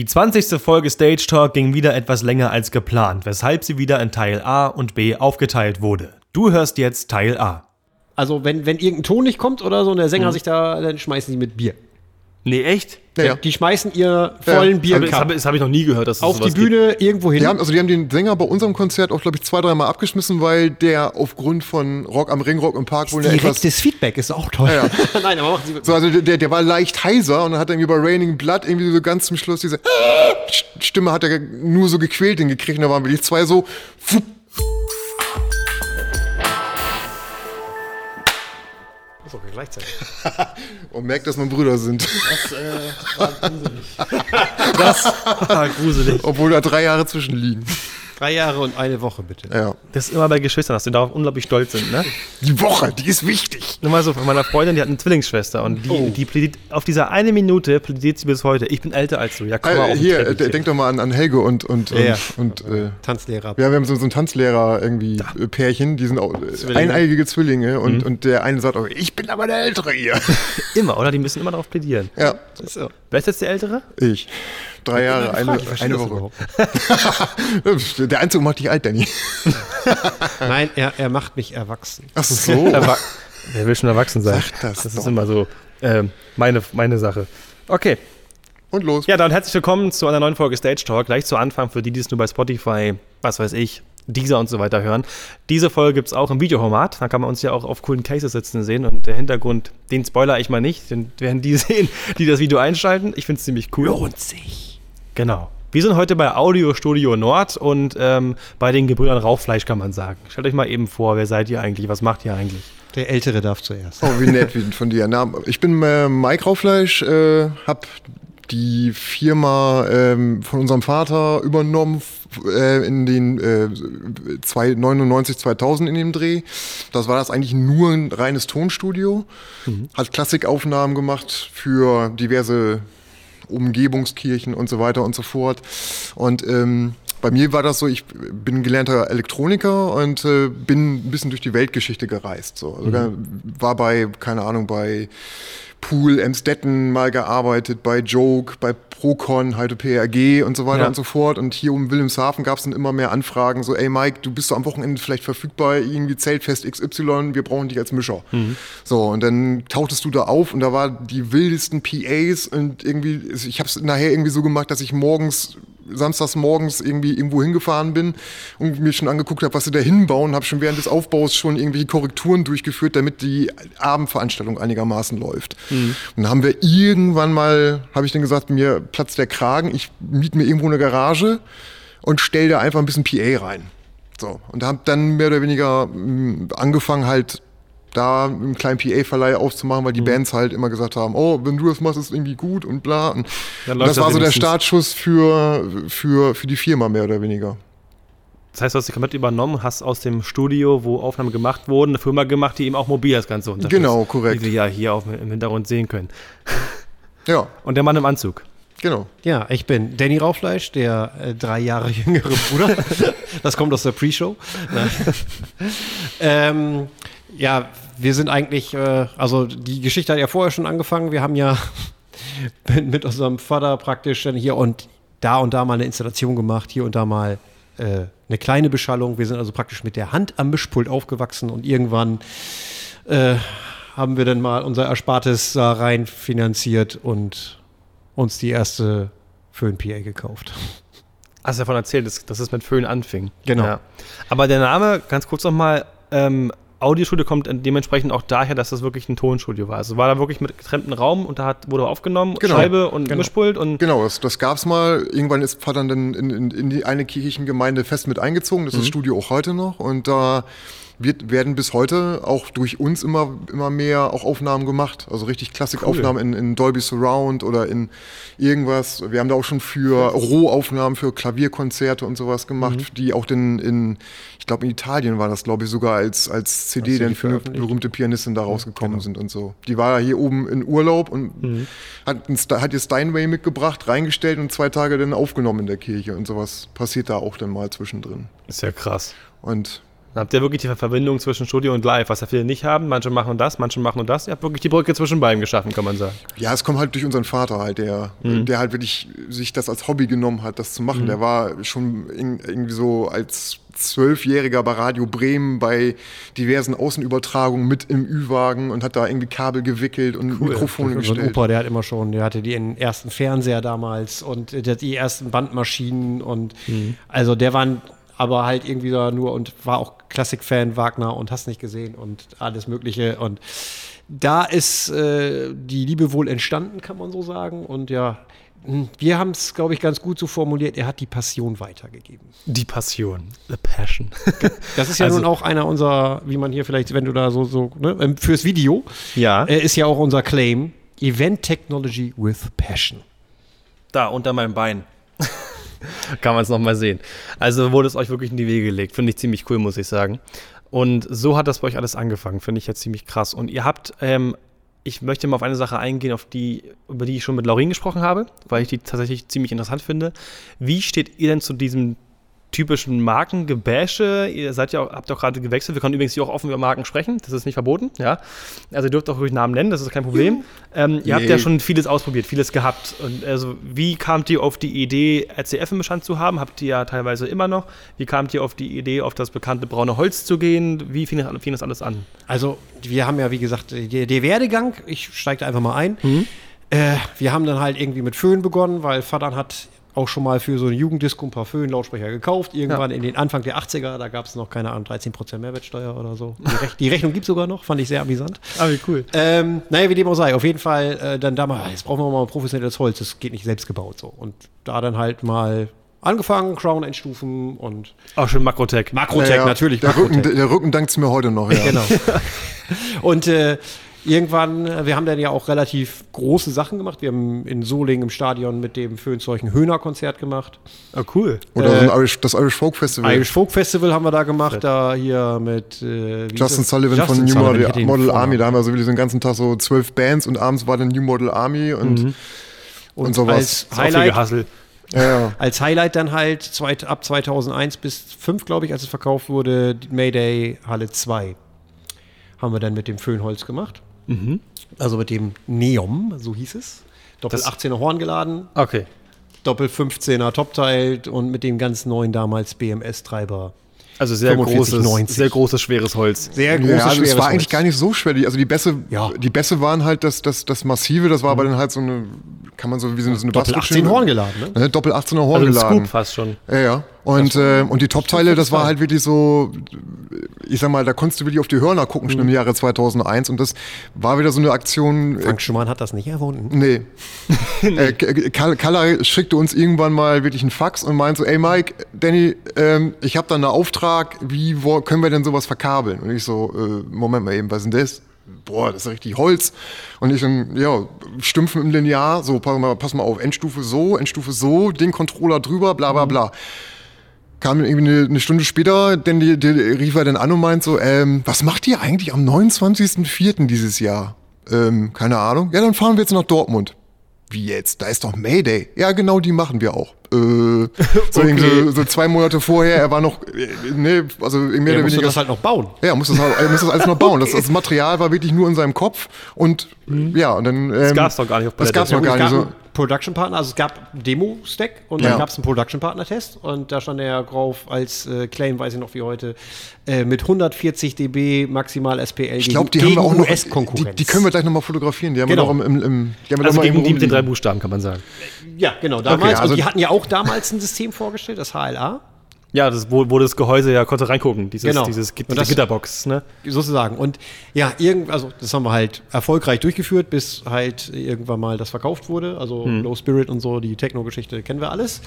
Die 20. Folge Stage Talk ging wieder etwas länger als geplant, weshalb sie wieder in Teil A und B aufgeteilt wurde. Du hörst jetzt Teil A. Also, wenn, wenn irgendein Ton nicht kommt oder so und der Sänger sich da, dann schmeißen die mit Bier. Nee, echt? Ja, ja. Die schmeißen ihr vollen Ja. Das Biercup habe hab ich noch nie gehört, dass es auf die Bühne irgendwo hin. Die haben, also die haben den Sänger bei unserem Konzert auch, glaube ich, zwei, dreimal abgeschmissen, weil der aufgrund von Rock am Ring, Rock im Park wohl eine etwas. Direktes Feedback ist auch toll. Ja, Nein, aber machen Sie So, also der, der war leicht heiser und dann hat er irgendwie bei Raining Blood irgendwie so ganz zum Schluss diese Stimme hat er nur so gequält hingekriegt und da waren wirklich zwei so. fupp. So, gleichzeitig. Und merkt, dass wir Brüder sind. Ah, gruselig. Obwohl da drei Jahre zwischen liegen. Drei Jahre und eine Woche, bitte. Ja. Das ist immer bei Geschwistern, dass sie darauf unglaublich stolz sind, ne? Die Woche, die ist wichtig. Nur mal so von meiner Freundin, die hat eine Zwillingsschwester und die, die plädiert, auf dieser eine Minute plädiert sie bis heute. Ich bin älter als du. Ja, komm mal Äh, auf hier, äh, denk doch mal an, an Helge und, und, Ja, und, und äh, Tanzlehrer. Ja, wir haben so, so ein Tanzlehrer irgendwie äh, Pärchen, die sind auch äh, eineigige Zwillinge und, und der eine sagt auch, ich bin aber der Ältere hier. Immer, oder? Die müssen immer darauf plädieren. ja, So. Wer ist jetzt der Ältere? ich. Drei Jahre, eine, eine das Woche. der Einzug macht dich alt, Danny. Nein, er, er macht mich erwachsen. Ach so. Erwa Wer will schon erwachsen sein? Sag das das doch. ist immer so ähm, meine, meine Sache. Okay. Und los. Ja, dann herzlich willkommen zu einer neuen Folge Stage Talk. Gleich zu Anfang für die, die es nur bei Spotify, was weiß ich, Deezer und so weiter hören. Diese Folge gibt es auch im Videoformat. Da kann man uns ja auch auf coolen Cases sitzen sehen. Und der Hintergrund, den spoiler ich mal nicht. Den werden die sehen, die das Video einschalten. Ich finde es ziemlich cool. Lohnt sich. Genau. Wir sind heute bei Audio Studio Nord und ähm, bei den Gebrüdern Rauchfleisch kann man sagen. Stellt euch mal eben vor, wer seid ihr eigentlich? Was macht ihr eigentlich? Der Ältere darf zuerst. Oh, wie nett wie von dir. Na, ich bin äh, Mike Raufleisch, äh, hab die Firma ähm, von unserem Vater übernommen äh, in den äh, zwei- 99, 2000 in dem Dreh. Das war das eigentlich nur ein reines Tonstudio. Hat Klassikaufnahmen gemacht für diverse Umgebungskirchen und so weiter und so fort. Und ähm, bei mir war das so, ich bin gelernter Elektroniker und äh, bin ein bisschen durch die Weltgeschichte gereist. So. Also, War bei, keine Ahnung, bei Pool Emstetten mal gearbeitet, bei Joke, bei Procon, halt PRG und so weiter Ja. und so fort. Und hier um Wilhelmshaven gab es dann immer mehr Anfragen, so, ey Mike, du bist so am Wochenende vielleicht verfügbar, irgendwie Zeltfest XY, wir brauchen dich als Mischer. So, und dann tauchtest du da auf und da war die wildesten PAs und irgendwie, ich habe es nachher irgendwie so gemacht, dass ich morgens samstags morgens irgendwie irgendwo hingefahren bin und mir schon angeguckt habe, was sie da hinbauen, habe schon während des Aufbaus schon irgendwelche Korrekturen durchgeführt, damit die Abendveranstaltung einigermaßen läuft. Und dann haben wir irgendwann mal, habe ich dann gesagt, mir platzt der Kragen, ich miete mir irgendwo eine Garage und stell da einfach ein bisschen PA rein. So, und habe dann mehr oder weniger mh, angefangen halt da einen kleinen PA-Verleih aufzumachen, weil die Bands halt immer gesagt haben, oh, wenn du das machst, ist es irgendwie gut und bla. Und, das das war so der. Startschuss für, für, für die Firma mehr oder weniger. Das heißt, du hast dich komplett übernommen hast aus dem Studio, wo Aufnahmen gemacht wurden, eine Firma gemacht, die eben auch mobil das Ganze unterstützt. Genau, korrekt. Wie wir ja hier auf, im Hintergrund sehen können. Ja, Und der Mann im Anzug. genau. Ja, ich bin Danny Raufleisch, der äh, drei Jahre jüngere Bruder. das kommt aus der Pre-Show. Ähm, ja, wir sind eigentlich, äh, also die Geschichte hat ja vorher schon angefangen. Wir haben ja mit, mit unserem Vater praktisch dann hier und da und da mal eine Installation gemacht, hier und da mal äh, eine kleine Beschallung. Wir sind also praktisch mit der Hand am Mischpult aufgewachsen und irgendwann äh, haben wir dann mal unser Erspartes da rein finanziert und uns die erste Föhn-PA gekauft. Hast du davon erzählt, dass, dass es mit Föhn anfing. Genau. Ja. Aber der Name, ganz kurz nochmal, ähm, Audiostudio kommt dementsprechend auch daher, dass das wirklich ein Tonstudio war. Also war da wirklich mit getrennten Raum und da hat, wurde aufgenommen, Genau. Scheibe und Genau. Mischpult und Genau, das, das gab's mal. Irgendwann ist Vater dann in, in, in die eine Kirchengemeinde fest mit eingezogen. Das ist das Studio auch heute noch. Und da wird, werden bis heute auch durch uns immer, immer mehr auch Aufnahmen gemacht. Also richtig Klassikaufnahmen in, in Dolby Surround oder in irgendwas. Wir haben da auch schon für Rohaufnahmen für Klavierkonzerte und sowas gemacht, die auch dann in, ich glaube in Italien war das, glaube ich, sogar als, als CD dann für berühmte Pianistin da rausgekommen sind und so. Die war hier oben in Urlaub und hat, ein Sta- hat ihr Steinway mitgebracht, reingestellt und zwei Tage dann aufgenommen in der Kirche und sowas passiert da auch dann mal zwischendrin. ist ja krass. Und Dann habt ihr wirklich die Verbindung zwischen Studio und Live, was ja viele nicht haben. Manche machen das, manche machen das. Ihr habt wirklich die Brücke zwischen beiden geschaffen, kann man sagen. Ja, es kommt halt durch unseren Vater halt, der, Mhm. der halt wirklich sich das als Hobby genommen hat, das zu machen. Der war schon in, irgendwie so als Zwölfjähriger bei Radio Bremen bei diversen Außenübertragungen mit im Ü-Wagen und hat da irgendwie Kabel gewickelt und Mikrofone So ein gestellt. Opa, der hat immer schon, der hatte den ersten Fernseher damals und die ersten Bandmaschinen und also der war aber halt irgendwie da nur und war auch Klassik-Fan, Wagner und hast nicht gesehen und alles Mögliche und da ist äh, die Liebe wohl entstanden, kann man so sagen und ja, hm, wir haben es, glaube ich, ganz gut so formuliert, er hat die Passion weitergegeben. Die Passion. The Passion. Das ist ja Also- nun auch einer unserer, wie man hier vielleicht, wenn du da so, so ne, ähm, fürs Video, Ja. äh, ist ja auch unser Claim, Event Technology with Passion. Da, unter meinem Bein. Kann man es nochmal sehen. Also wurde es euch wirklich in die Wege gelegt. Finde ich ziemlich cool, muss ich sagen. Und so hat das bei euch alles angefangen. Finde ich jetzt ziemlich krass. Und ihr habt, ähm, ich möchte mal auf eine Sache eingehen, auf die, über die ich schon mit Laurin gesprochen habe, weil ich die tatsächlich ziemlich interessant finde. Wie steht ihr denn zu diesem typischen Markengebäsche? Ihr seid ja auch, habt auch gerade gewechselt. Wir können übrigens hier auch offen über Marken sprechen. Das ist nicht verboten, ja. Also ihr dürft auch ruhig Namen nennen, das ist kein Problem. Ähm, ihr habt ja Nee. schon vieles ausprobiert, vieles gehabt. Und also, wie kamt ihr auf die Idee, RCF im Bestand zu haben? Habt ihr ja teilweise immer noch. Wie kamt ihr auf die Idee, auf das bekannte braune Holz zu gehen? Wie fing das, fing das alles an? Also, wir haben ja, wie gesagt, der, der Werdegang, ich steige da einfach mal ein. Äh, wir haben dann halt irgendwie mit Föhn begonnen, weil Vater hat auch schon mal für so eine Jugenddisco ein paar Föhn-Lautsprecher gekauft. Irgendwann in den Anfang der 80er, da gab es noch, keine Ahnung, 13% Mehrwertsteuer oder so. Die, Rech die Rechnung gibt es sogar noch, fand ich sehr amüsant. Ah, wie cool. Ähm, naja, wie dem auch sei, auf jeden Fall äh, dann da mal, jetzt brauchen wir mal professionelles Holz, das geht nicht selbst gebaut so. Und da dann halt mal angefangen, Crown einstufen und Auch schon Makrotech. Makrotech Ja, ja, natürlich. Der Rücken, Makrotech. der Rücken dankt es mir heute noch, ja. Genau. Und äh, irgendwann, äh, wir haben dann ja auch relativ große Sachen gemacht. Wir haben in Solingen im Stadion mit dem Föhnzeug ein Höhner-Konzert gemacht. Oh, cool. Oder Äh, so Irish, das Irish Folk Festival. Irish Folk Festival haben wir da gemacht, da hier mit äh, Justin? Sullivan Justin von New Sullivan, Model, Model. Army. Da haben wir so wirklich so den ganzen Tag so zwölf Bands und abends war dann New Model Army und, und, sowas. als Highlight. Ja, ja. als Highlight dann halt zweit, ab 2001 bis 5, glaube ich, als es verkauft wurde, Mayday Halle 2. Haben wir dann mit dem Föhnholz gemacht. Also mit dem Neom, so hieß es. Doppel Das- 18er Horn geladen, Okay. Doppel 15er Top-Teil und mit dem ganz neuen damals BMS-Treiber. Also sehr 45, großes, 90. sehr großes, schweres Holz. Sehr großes, ja, also es schweres war eigentlich Holz. gar nicht so schwer. Die, also die Bässe, Ja. die Bässe waren halt das, das, das Massive, das war aber dann halt so eine, kann man so wie so eine, Doppel Bassdruckmaschine- 18 Horn geladen, ne? Doppel 18er Horn Also geladen. Scoop fast schon. Ja, ja. Und, äh, und die Top-Teile, das war halt wirklich so, ich sag mal, da konntest du wirklich auf die Hörner gucken schon im Jahre 2001 und das war wieder so eine Aktion. äh, Frank Schumann hat das nicht erfunden. Nee. äh, K- Kal- Kalla schickte uns irgendwann mal wirklich einen Fax und meinte so, ey Mike, Danny, ähm, ich habe da einen Auftrag, wie wo, können wir denn sowas verkabeln? Und ich so, äh, Moment mal eben, was ist denn das? Boah, das ist richtig Holz. Und ich dann, ja, Stümpfen im Linear, so, pass mal, pass mal auf, Endstufe so, Endstufe so, den Controller drüber, bla bla bla. Kam dann irgendwie eine, eine Stunde später, denn die, die rief er dann an und meint so, ähm, was macht ihr eigentlich am 29.04. dieses Jahr? Ähm, keine Ahnung. Ja, dann fahren wir jetzt nach Dortmund. Wie jetzt? Da ist doch Mayday. Ja, genau, die machen wir auch. Äh, so, irgendwie so, so zwei Monate vorher, er war noch, äh, ne, also mehr Er oder musste weniger. das halt noch bauen. ja, er musste das, halt- er musste das alles noch bauen. Das, das Material war wirklich nur in seinem Kopf und ja, und dann. Ähm, Das gab's doch gar nicht auf Das Palette. gab's noch Ja, gar nicht so. Production Partner, also es gab einen Demo-Stack und Ja. dann gab es einen Production Partner-Test und da stand er drauf als äh, Claim, weiß ich noch wie heute, äh, mit 140 dB maximal SPL Ich glaube, die haben wir auch noch. Die, US-Konkurrenz. die können wir gleich nochmal fotografieren. Die haben Genau. wir noch im, im, im die haben wir Also doch mal gegen irgendwo die mit den drei. Buchstaben, kann man sagen. Ja, genau, damals. also- und die hatten ja auch damals ein System vorgestellt, das HLA. Ja, das, wo, wo das Gehäuse ja konnte reingucken, dieses, Genau. dieses, Git- das- Gitterbox, ne? sozusagen. Und ja, irgend, also das haben wir halt erfolgreich durchgeführt, bis halt irgendwann mal das verkauft wurde. Also Hm. Low Spirit und so, die Techno-Geschichte kennen wir alles.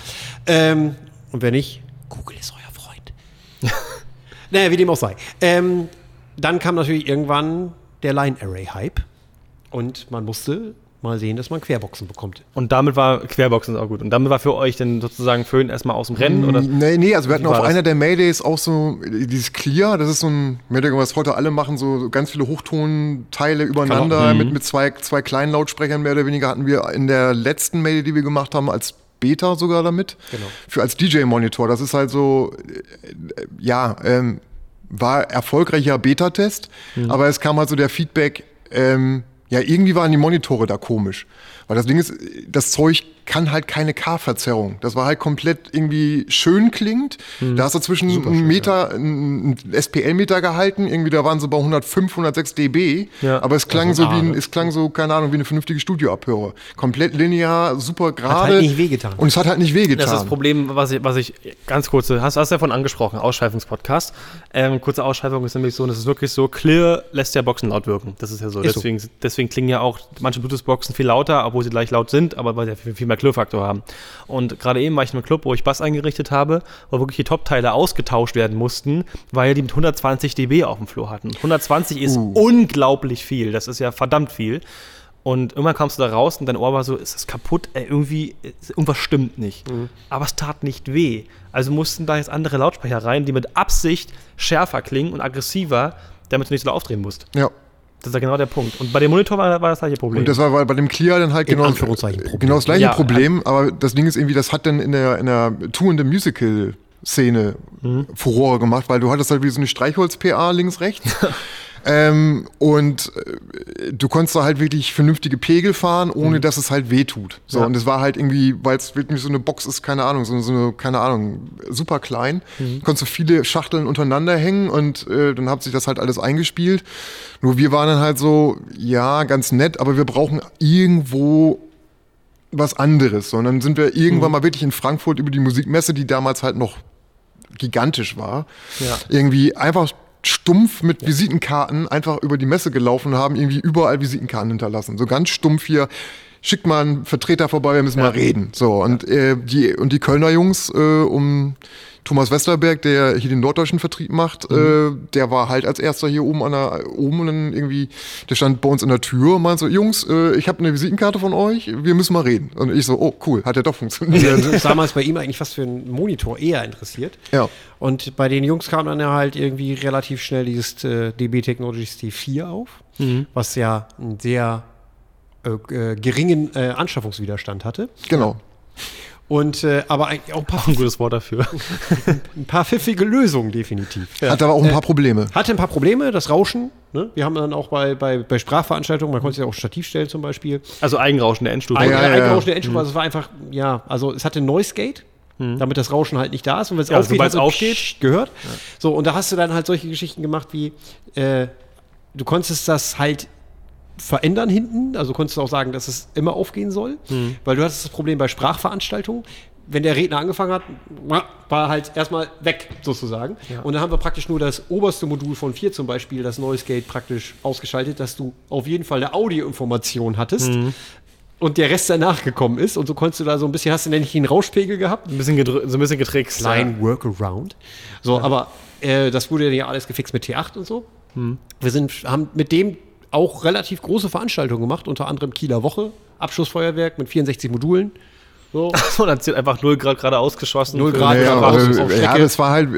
Ähm, und wenn nicht, Google ist euer Freund. naja, wie dem auch sei. Ähm, dann kam natürlich irgendwann der Line Array Hype und man musste mal sehen, dass man Querboxen bekommt. Und damit war Querboxen auch gut. Und damit war für euch dann sozusagen Föhn erstmal aus dem Rennen, oder? Nee, nee, also wir hatten auf das? einer der Maydays auch so dieses Clear, das ist so ein, weniger, was heute alle machen, so ganz viele Hochtonteile übereinander Genau. mit, mit zwei, zwei kleinen Lautsprechern mehr oder weniger hatten wir in der letzten Mayday, die wir gemacht haben, als Beta sogar damit. Genau. Für als DJ-Monitor. Das ist halt so, äh, ja, ähm, war erfolgreicher Beta-Test, aber es kam halt so der Feedback, ähm, ja, irgendwie waren die Monitore da komisch. Weil das Ding ist, das Zeug kann halt keine K-Verzerrung. Das war halt komplett irgendwie schön klingt. Da hast du zwischen einen Meter, einen SPL-Meter gehalten, irgendwie da waren sie bei 105, 106 dB. Ja. Aber es klang Also so wie A, ein, es klang so, keine Ahnung, wie eine vernünftige Studioabhörer. Komplett linear, super gerade. halt nicht wehgetan. Und es hat halt nicht wehgetan. Das ist das Problem, was ich, was ich ganz kurz, hast, hast du davon angesprochen, Ausschweifungspodcast. Ähm, kurze Ausschweifung ist nämlich so, und es ist wirklich so, Clear lässt ja Boxen laut wirken. Das ist ja so. Ist so. deswegen, deswegen klingen ja auch manche Bluetooth-Boxen viel lauter, obwohl sie gleich laut sind, aber weil sie viel, viel mehr Clear-Faktor haben. Und gerade eben war ich in einem Club, wo ich Bass eingerichtet habe, wo wirklich die Top-Teile ausgetauscht werden mussten, weil die mit 120 dB auf dem Floor hatten. 120 ist Uh. unglaublich viel. Das ist ja verdammt viel. Und irgendwann kamst du da raus und dein Ohr war so, ist das kaputt? Ey, irgendwie, irgendwas stimmt nicht. Aber es tat nicht weh. Also mussten da jetzt andere Lautsprecher rein, die mit Absicht schärfer klingen und aggressiver, damit du nicht so aufdrehen musst. ja. Das ist ja genau der Punkt. Und bei dem Monitor war, war das gleiche Problem. Und das war bei- bei dem Clear dann halt In genau, genau das gleiche Ja, Problem, aber das Ding ist irgendwie, das hat dann in der, in der Tour in the Musical Szene Mhm. Furore gemacht, weil du hattest halt wie so eine Streichholz-PA links, rechts. ähm, und äh, du konntest da halt wirklich vernünftige Pegel fahren, ohne dass es halt weh tut. So, Mhm. Ja. und es war halt irgendwie, weil es wirklich so eine Box ist, keine Ahnung, so, so eine, keine Ahnung, super klein. Mhm. Konntest du viele Schachteln untereinander hängen und äh, dann hat sich das halt alles eingespielt. Nur wir waren dann halt so, ja, ganz nett, aber wir brauchen irgendwo was anderes. Und dann sind wir irgendwann Mhm. mal wirklich in Frankfurt über die Musikmesse, die damals halt noch gigantisch war, Ja. irgendwie einfach stumpf mit Visitenkarten einfach über die Messe gelaufen und haben, irgendwie überall Visitenkarten hinterlassen. So ganz stumpf hier, schickt mal einen Vertreter vorbei, wir müssen mal reden. So, und, äh, die, und die Kölner Jungs äh, um Thomas Westerberg, der hier den norddeutschen Vertrieb macht, äh, der war halt als erster hier oben an der, oben und dann irgendwie, der stand bei uns in der Tür und meinte so, Jungs, äh, ich habe eine Visitenkarte von euch, wir müssen mal reden. Und ich so, oh cool, hat ja doch funktioniert. Ist damals bei ihm eigentlich fast für einen Monitor eher interessiert. Ja. Und bei den Jungs kam dann ja halt irgendwie relativ schnell dieses äh, DB Technologies T4 auf, was ja einen sehr äh, äh, geringen äh, Anschaffungswiderstand hatte. genau. Und äh, aber eigentlich auch ein paar, ein gutes Wort dafür. ein paar pfiffige Lösungen definitiv. Hat aber auch ein paar Probleme. Hatte ein paar Probleme, das Rauschen. Ne? Wir haben dann auch bei, bei, bei Sprachveranstaltungen, man konnte sich auch Stativ stellen zum Beispiel. Also Eigenrauschen der Endstufe. Ah, ja, Ein- ja, ja. Eingerauschen der Endschuhe, also es war einfach, ja, also es hatte Noise Gate, damit das Rauschen halt nicht da ist. Und wenn es Ja, aufgeht, sobald hat es so aufgeht. gehört. So, und da hast du dann halt solche Geschichten gemacht wie, äh, du konntest das halt verändern hinten, also konntest du auch sagen, dass es immer aufgehen soll, weil du hattest das Problem bei Sprachveranstaltungen, wenn der Redner angefangen hat, war halt erstmal weg, sozusagen. Und dann haben wir praktisch nur das oberste Modul von 4 zum Beispiel, das Noise Gate, praktisch ausgeschaltet, dass du auf jeden Fall eine Audioinformation hattest. Und der Rest danach gekommen ist. Und so konntest du da so ein bisschen, hast du nämlich einen Rauschpegel gehabt? Ein bisschen, so ein bisschen getrickst. Klein Workaround. So, aber äh, das wurde ja alles gefixt mit T8 und so. Wir sind, haben mit dem auch relativ große Veranstaltungen gemacht, unter anderem Kieler Woche, Abschussfeuerwerk mit 64 Modulen. So. So, dann zählt einfach 0 Grad gerade ausgeschossen. Null Für- Grad. Ja, Ja, auf ja, das war halt,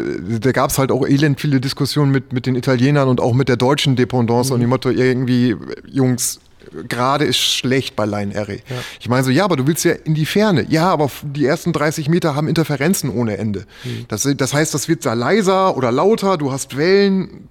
da gab es halt auch elend viele Diskussionen mit, mit den Italienern und auch mit der deutschen Dependance und die Motto, irgendwie, Jungs, gerade ist schlecht bei Line Array. Ich meine so, ja, aber du willst ja in die Ferne. Ja, aber die ersten 30 Meter haben Interferenzen ohne Ende. Das, das heißt, das wird da leiser oder lauter, du hast Wellen,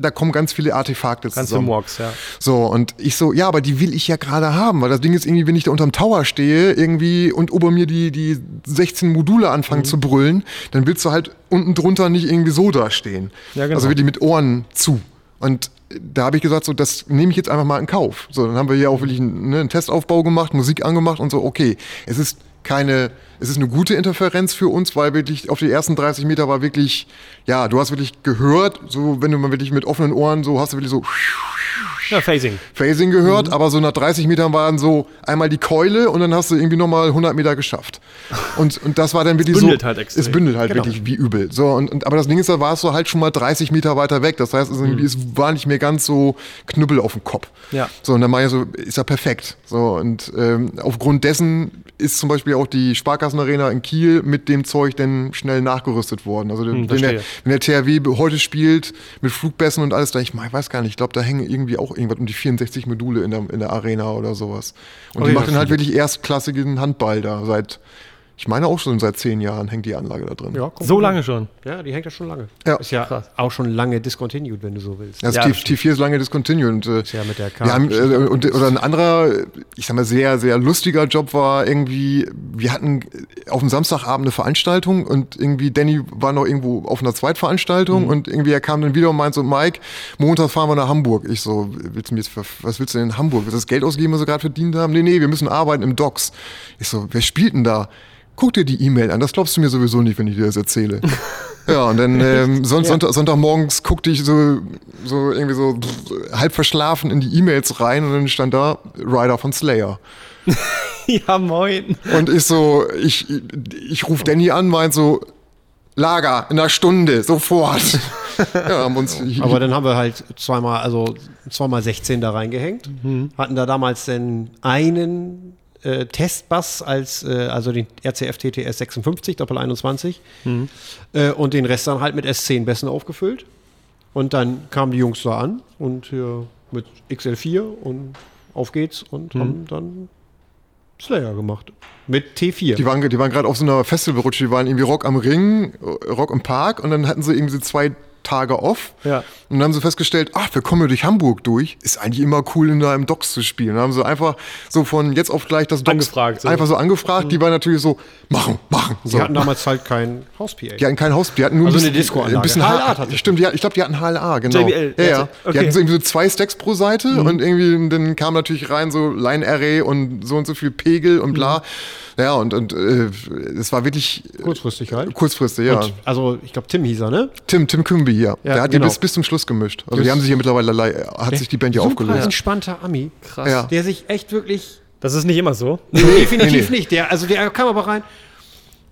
da kommen ganz viele Artefakte Ganz zusammen. Murks, ja. So, und ich so, ja, aber die will ich ja gerade haben, weil das Ding ist irgendwie, wenn ich da unterm Tower stehe, irgendwie und ober mir die, die 16 Module Mhm. anfangen zu brüllen, dann willst du halt unten drunter nicht irgendwie so da stehen. Ja, genau. Also wie die mit Ohren zu. Und da habe ich gesagt, so, das nehme ich jetzt einfach mal in Kauf. So, dann haben wir hier auch wirklich einen, ne, einen Testaufbau gemacht, Musik angemacht und so, okay, es ist keine, es ist eine gute Interferenz für uns, weil wirklich auf die ersten 30 Meter war wirklich, ja, du hast wirklich gehört, so, wenn du mal wirklich mit offenen Ohren, so hast du wirklich so Ja, Phasing. Phasing gehört, Mhm. aber so nach 30 Metern waren so einmal die Keule und dann hast du irgendwie nochmal 100 Meter geschafft. Und, und das war dann wirklich bündelt so. halt extrem. Es bündelt halt Genau. wirklich wie übel. So, und, und, aber das Ding ist, da warst du halt schon mal 30 Meter weiter weg. Das heißt, es, ist irgendwie, es war nicht mehr ganz so Knüppel auf dem Kopf. Mhm. Ja. So, und dann war ja so, ist ja perfekt. So, und ähm, aufgrund dessen ist zum Beispiel auch die Sparkassenarena in Kiel mit dem Zeug dann schnell nachgerüstet worden. Also wenn, der, Hm, wenn der THW heute spielt mit Flugbässen und alles, da ich, ich weiß gar nicht, ich glaube, da hängen irgendwie auch irgendwas um die 64 Module in der, in der Arena oder sowas. Und Oh die ja, macht dann halt wirklich erstklassigen Handball da seit Ich meine auch schon seit zehn Jahren hängt die Anlage da drin. Ja, So lange schon. Ja, die hängt ja schon lange. Ja. Ist ja auch schon lange discontinued, wenn du so willst. Also Ja, T, das stimmt. T4 ist lange discontinued. Und, äh, ja mit der wir haben, äh, und, oder ein anderer, ich sag mal, sehr, sehr lustiger Job war irgendwie, wir hatten auf dem Samstagabend eine Veranstaltung und irgendwie Danny war noch irgendwo auf einer Zweitveranstaltung und irgendwie er kam dann wieder und meinte so, Mike, Montag fahren wir nach Hamburg. Ich so, willst du mir jetzt, für- was willst du denn in Hamburg? Willst du das Geld ausgeben, was wir gerade verdient haben? Nee, nee, wir müssen arbeiten im Docks. Ich so, wer spielt denn da? Guck dir die E-Mail an, das glaubst du mir sowieso nicht, wenn ich dir das erzähle. Ja, und dann ähm, Son Sonntag, Sonntagmorgens guckte ich so, so irgendwie so halb verschlafen in die E-Mails rein und dann stand da Ryder von Slayer. Ja, moin. Und ich so, ich, ich rufe Danny an, meint so, Lager, in einer Stunde, sofort. ja, haben uns, Aber dann haben wir halt zweimal, also zweimal 16 da reingehängt. Hatten da damals dann einen äh, Testbass als, äh, also den RCF TTS 56, Doppel 21. Äh, und den Rest dann halt mit S10 Bässen aufgefüllt. Und dann kamen die Jungs da an und hier mit XL4 und auf geht's und haben dann Slayer gemacht. Mit T4. die waren, die waren gerade auf so einer Festivalrutsche, die waren irgendwie Rock am Ring, Rock im Park und dann hatten sie irgendwie so zwei Tage off. Ja. Und dann haben sie festgestellt, ach, wir kommen ja durch Hamburg durch. Ist eigentlich immer cool, in da im Docks zu spielen. Dann haben sie einfach so von jetzt auf gleich das Docks Angefragt, so. einfach so angefragt. Die waren natürlich so, machen, machen. So. Die hatten damals halt kein Haus-PA. Die hatten kein Haus, die hatten nur Also ein eine bisschen, Discoanlage. ein bisschen HLA HLA. hatte. Stimmt, die, ich glaube, die hatten HLA, genau. JBL, ja, ja. okay. Die hatten so irgendwie so zwei Stacks pro Seite und irgendwie dann kam natürlich rein so Line Array und so und so viel Pegel und bla. Ja, und, und äh, es war wirklich Kurzfristig halt. kurzfristig, ja. Und, also, ich glaube, Tim hieß er, ne? Tim, Tim Kümbi hier. Ja, der hat genau. die bis, bis zum Schluss gemischt. Also Das- die haben sich hier mittlerweile, hat sich die Band ja Super aufgelöst. entspannter Ami. Krass. Ja. Der sich echt wirklich. Das ist nicht immer so. definitiv nee. nicht. Der, also der kam aber rein.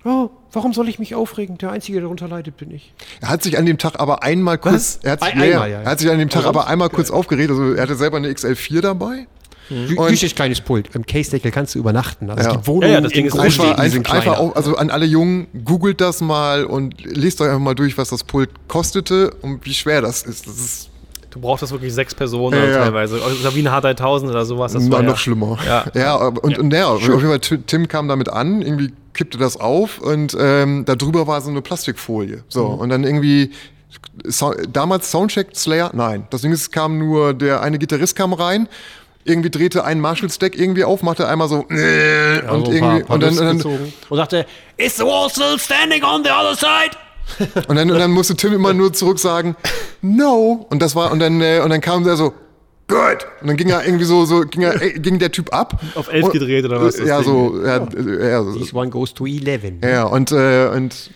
Oh, warum soll ich mich aufregen? Der Einzige, der darunter leidet, bin ich. Er hat sich an dem Tag aber einmal kurz, er hat, sich, Ein- ja, ja, einmal, ja, ja. er hat sich an dem Tag Aber aber einmal kurz aufgeregt. Also er hatte selber eine XL4 dabei. Und- Richtig kleines Pult. Im Case-Deckel kannst du übernachten. Also Ja. die Wohnungen Ja, ja, das Ding in ist Einfach, einfach, auch, also an alle Jungen, googelt das mal und lest euch einfach mal durch, was das Pult kostete und wie schwer das ist. Das ist Du brauchst das wirklich sechs Personen Ja, oder ja. teilweise. Oder wie eine H3000 oder sowas. Das noch, war ja, noch schlimmer. Ja. ja und, und ja, auf jeden Fall, Ti- Tim kam damit an, irgendwie kippte das auf und ähm, da drüber war so eine Plastikfolie. So, Mhm. und dann irgendwie. So, damals Soundcheck Slayer? Nein. Das Ding ist, es kam nur, der eine Gitarrist kam rein, irgendwie drehte einen Marshall-Stack irgendwie auf, machte einmal so, äh, Ja, und so ein irgendwie, paar- paar und dann, und dann, und sagte, is the wall still standing on the other side? Und dann, und dann musste Tim immer nur zurück sagen, no. Und das war, und dann, äh, und dann kam er so, good. Und dann ging er irgendwie so, so ging, er, äh, ging der Typ ab. Auf elf Und- gedreht oder was, das Ja, Ding? so, ja, äh, ja, so. This one goes to 11. Ja, und, äh, und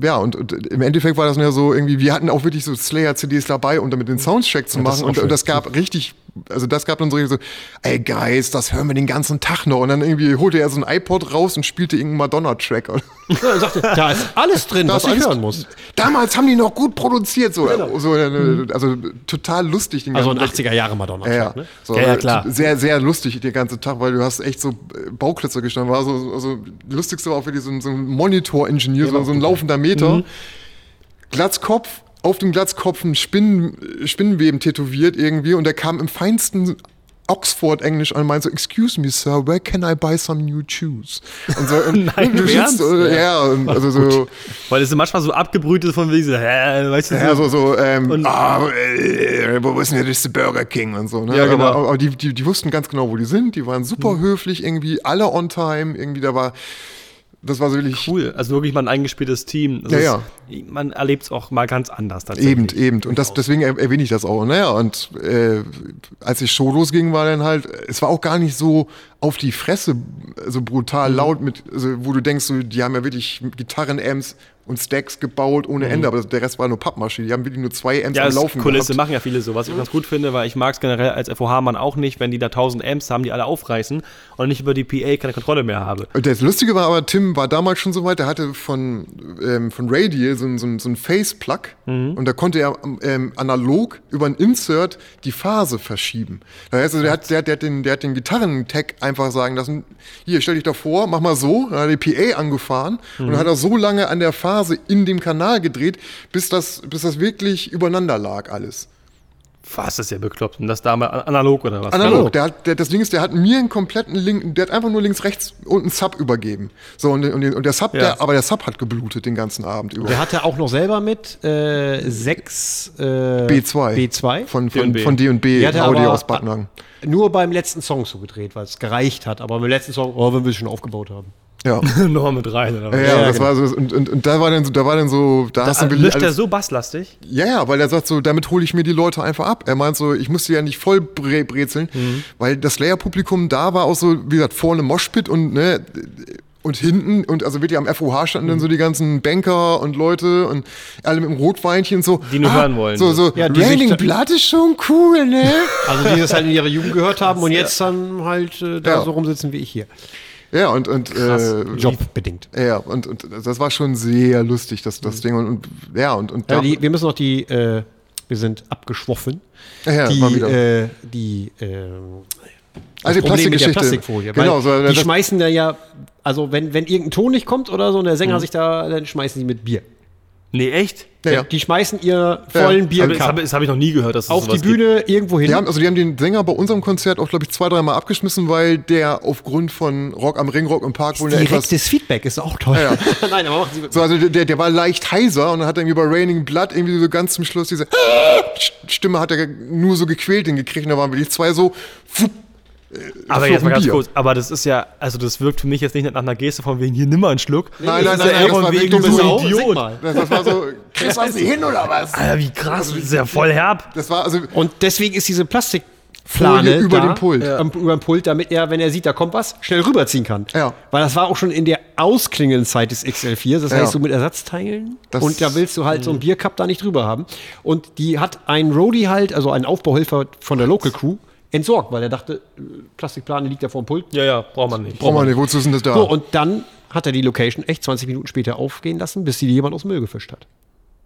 ja, und, und im Endeffekt war das ja so irgendwie, wir hatten auch wirklich so Slayer-CDs dabei, um damit den Soundcheck zu machen. auch Und, und das gab richtig, also das gab dann so, so, ey Guys, das hören wir den ganzen Tag noch. Und dann irgendwie holte er so ein iPod raus und spielte irgendeinen Madonna-Track. Ja, er sagte, da ist alles drin, was ich hören muss. Damals haben die noch gut produziert, so, so äh, also total lustig. Den Also ein ganzen- 80er Jahre Madonna. Ja, ja. Ne? So, Ja, ja, äh, klar. Sehr, sehr lustig den ganzen Tag, weil du hast echt so äh, Bauklötze gestanden. War so, also lustigste war auch wirklich so, ein- so ein Monitor-Ingenieur, so, so ein laufender Meter. Glatzkopf, auf dem Glatzkopf ein Spinnen, Spinnenweben tätowiert irgendwie und der kam im feinsten Oxford-Englisch an und meinte so, excuse me, sir, where can I buy some new shoes? Und so, und Nein, du Ernst? äh, ja, und also so, Weil es manchmal so abgebrüht ist von wegen so, hä, weißt du, Ja, so, so, ähm, ah, äh, wo ist denn der nächste Burger King und so, ne? Ja, genau. Aber, aber die, die, die wussten ganz genau, wo die sind, die waren super Mhm. höflich, irgendwie alle on time, irgendwie da war, das war so wirklich cool. Also wirklich mal ein eingespieltes Team. Das Ja, ist, Man erlebt es auch mal ganz anders tatsächlich. eben, eben. Und das, deswegen er- erwähne ich das auch. Naja, und äh, als die Show losging, war dann halt, es war auch gar nicht so auf die Fresse, so brutal Mhm. laut, mit, also, wo du denkst, so, die haben ja wirklich Gitarren-Amps und Stacks gebaut ohne Ende, aber der Rest war nur Pappmasche. Die haben wirklich nur zwei Amps Mhm. Ja, am Laufen Kulisse gehabt. machen ja viele so, was ich ganz gut finde, weil ich mag es generell als FOH-Mann auch nicht, wenn die da 1000 Amps haben, die alle aufreißen und ich über die PA keine Kontrolle mehr habe. Das Lustige war aber, Tim war damals schon so weit, der hatte von, ähm, von Radial so, ein- so, so ein Face-Plug und da konnte er ähm, analog über ein Insert die Phase verschieben. Das heißt, also, der, hat, der, der, hat den, der hat den Gitarrentag einfach sagen lassen, hier, stell dich da vor, mach mal so, dann hat er die PA angefahren und dann hat er so lange an der Phase in dem Kanal gedreht, bis das, bis das wirklich übereinander lag alles. Was ist ja bekloppt? Und das damals an- analog oder was? Analog. Der hat, der, das Ding ist, der hat mir einen kompletten Link, der hat einfach nur links, rechts und einen Sub übergeben. So, und, und, und der Sub, Ja. der, aber der Sub hat geblutet den ganzen Abend über. Der hatte auch noch selber mit äh, sechs äh, B2. B2. Von, von, D&B. von D&B Die hat er Audio aber- aus Bad Nang. Nur beim letzten Song so gedreht, weil es gereicht hat. Aber beim letzten Song, oh, wenn wir es schon aufgebaut haben. Ja. Nochmal mit rein, oder was? Ja, Ja, das genau. war so, und, und, und da war dann so, da war dann so, da hast du er so basslastig? Ja, ja, weil er sagt so, damit hole ich mir die Leute einfach ab. Er meint so, ich musste ja nicht voll bre brezeln, Mhm. weil das Slayer-Publikum da war auch so, wie gesagt, vorne Moshpit und ne, und hinten, und also wirklich am FOH standen Mhm. dann so die ganzen Banker und Leute und alle mit dem Rotweinchen so. Die nur hören wollen. So, so, Ja, die da- Blood ist schon cool, ne? Also die das halt in ihrer Jugend gehört haben und jetzt dann halt äh, da Ja. so rumsitzen wie ich hier. Ja, und, und äh, Jobbedingt. ja, und, und das war schon sehr lustig, das, das Ding. Und, und ja, und, und Ja, die, wir müssen noch die, äh, wir sind abgeschwoffen. Ja, die, mal wieder. äh, die, ähm, Also die Problem Plastikgeschichte. Plastikfolie. Genau, so, die schmeißen da ja, also wenn, wenn irgendein Ton nicht kommt oder so und der Sänger sich da, dann schmeißen die mit Bier. Nee, echt? ja, ja. Die schmeißen ihr vollen Ja, Bier das habe das hab ich noch nie gehört, dass es auf die sowas gibt. Bühne irgendwo hin. Die haben, also die haben den Sänger bei unserem Konzert auch, glaube ich, zwei, dreimal abgeschmissen, weil der aufgrund von Rock am Ring, Rock im Park wohl eine etwas. Direktes Feedback ist auch toll. Ja, Nein, aber machen Sie So, also der, der war leicht heiser und dann hat er irgendwie bei Raining Blood irgendwie so ganz zum Schluss diese Stimme hat er nur so gequält hingekriegt und da waren wirklich zwei so. fupp, Aber für jetzt mal ganz Bier. kurz, aber das ist ja, also das wirkt für mich jetzt nicht nach einer Geste von wegen, hier nimm mal einen Schluck. Nein, nein, nein, ja nein, das wegen, wirklich du bist so- Idiot. mal. Das, das war so, kriegst du hin oder was? Alter, wie krass, das ist ja voll herb. Das war also, Und deswegen ist diese Plastikplane Folie über da, dem Pult. äh, über dem Pult, damit er, wenn er sieht, da kommt was, schnell rüberziehen kann. Ja. Weil das war auch schon in der ausklingenden Zeit des XL4, das Ja. heißt so mit Ersatzteilen. Das- und da willst du halt so einen Biercup da nicht drüber haben. Und die hat ein Roadie halt, also ein Aufbauhelfer von der Local Crew, entsorgt, weil er dachte, Plastikplane liegt ja vor dem Pult. Ja, ja, braucht man nicht. brauchen wir nicht, wozu ist denn das da? So, und dann hat er die Location echt 20 Minuten später aufgehen lassen, bis sie jemand aus dem Müll gefischt hat.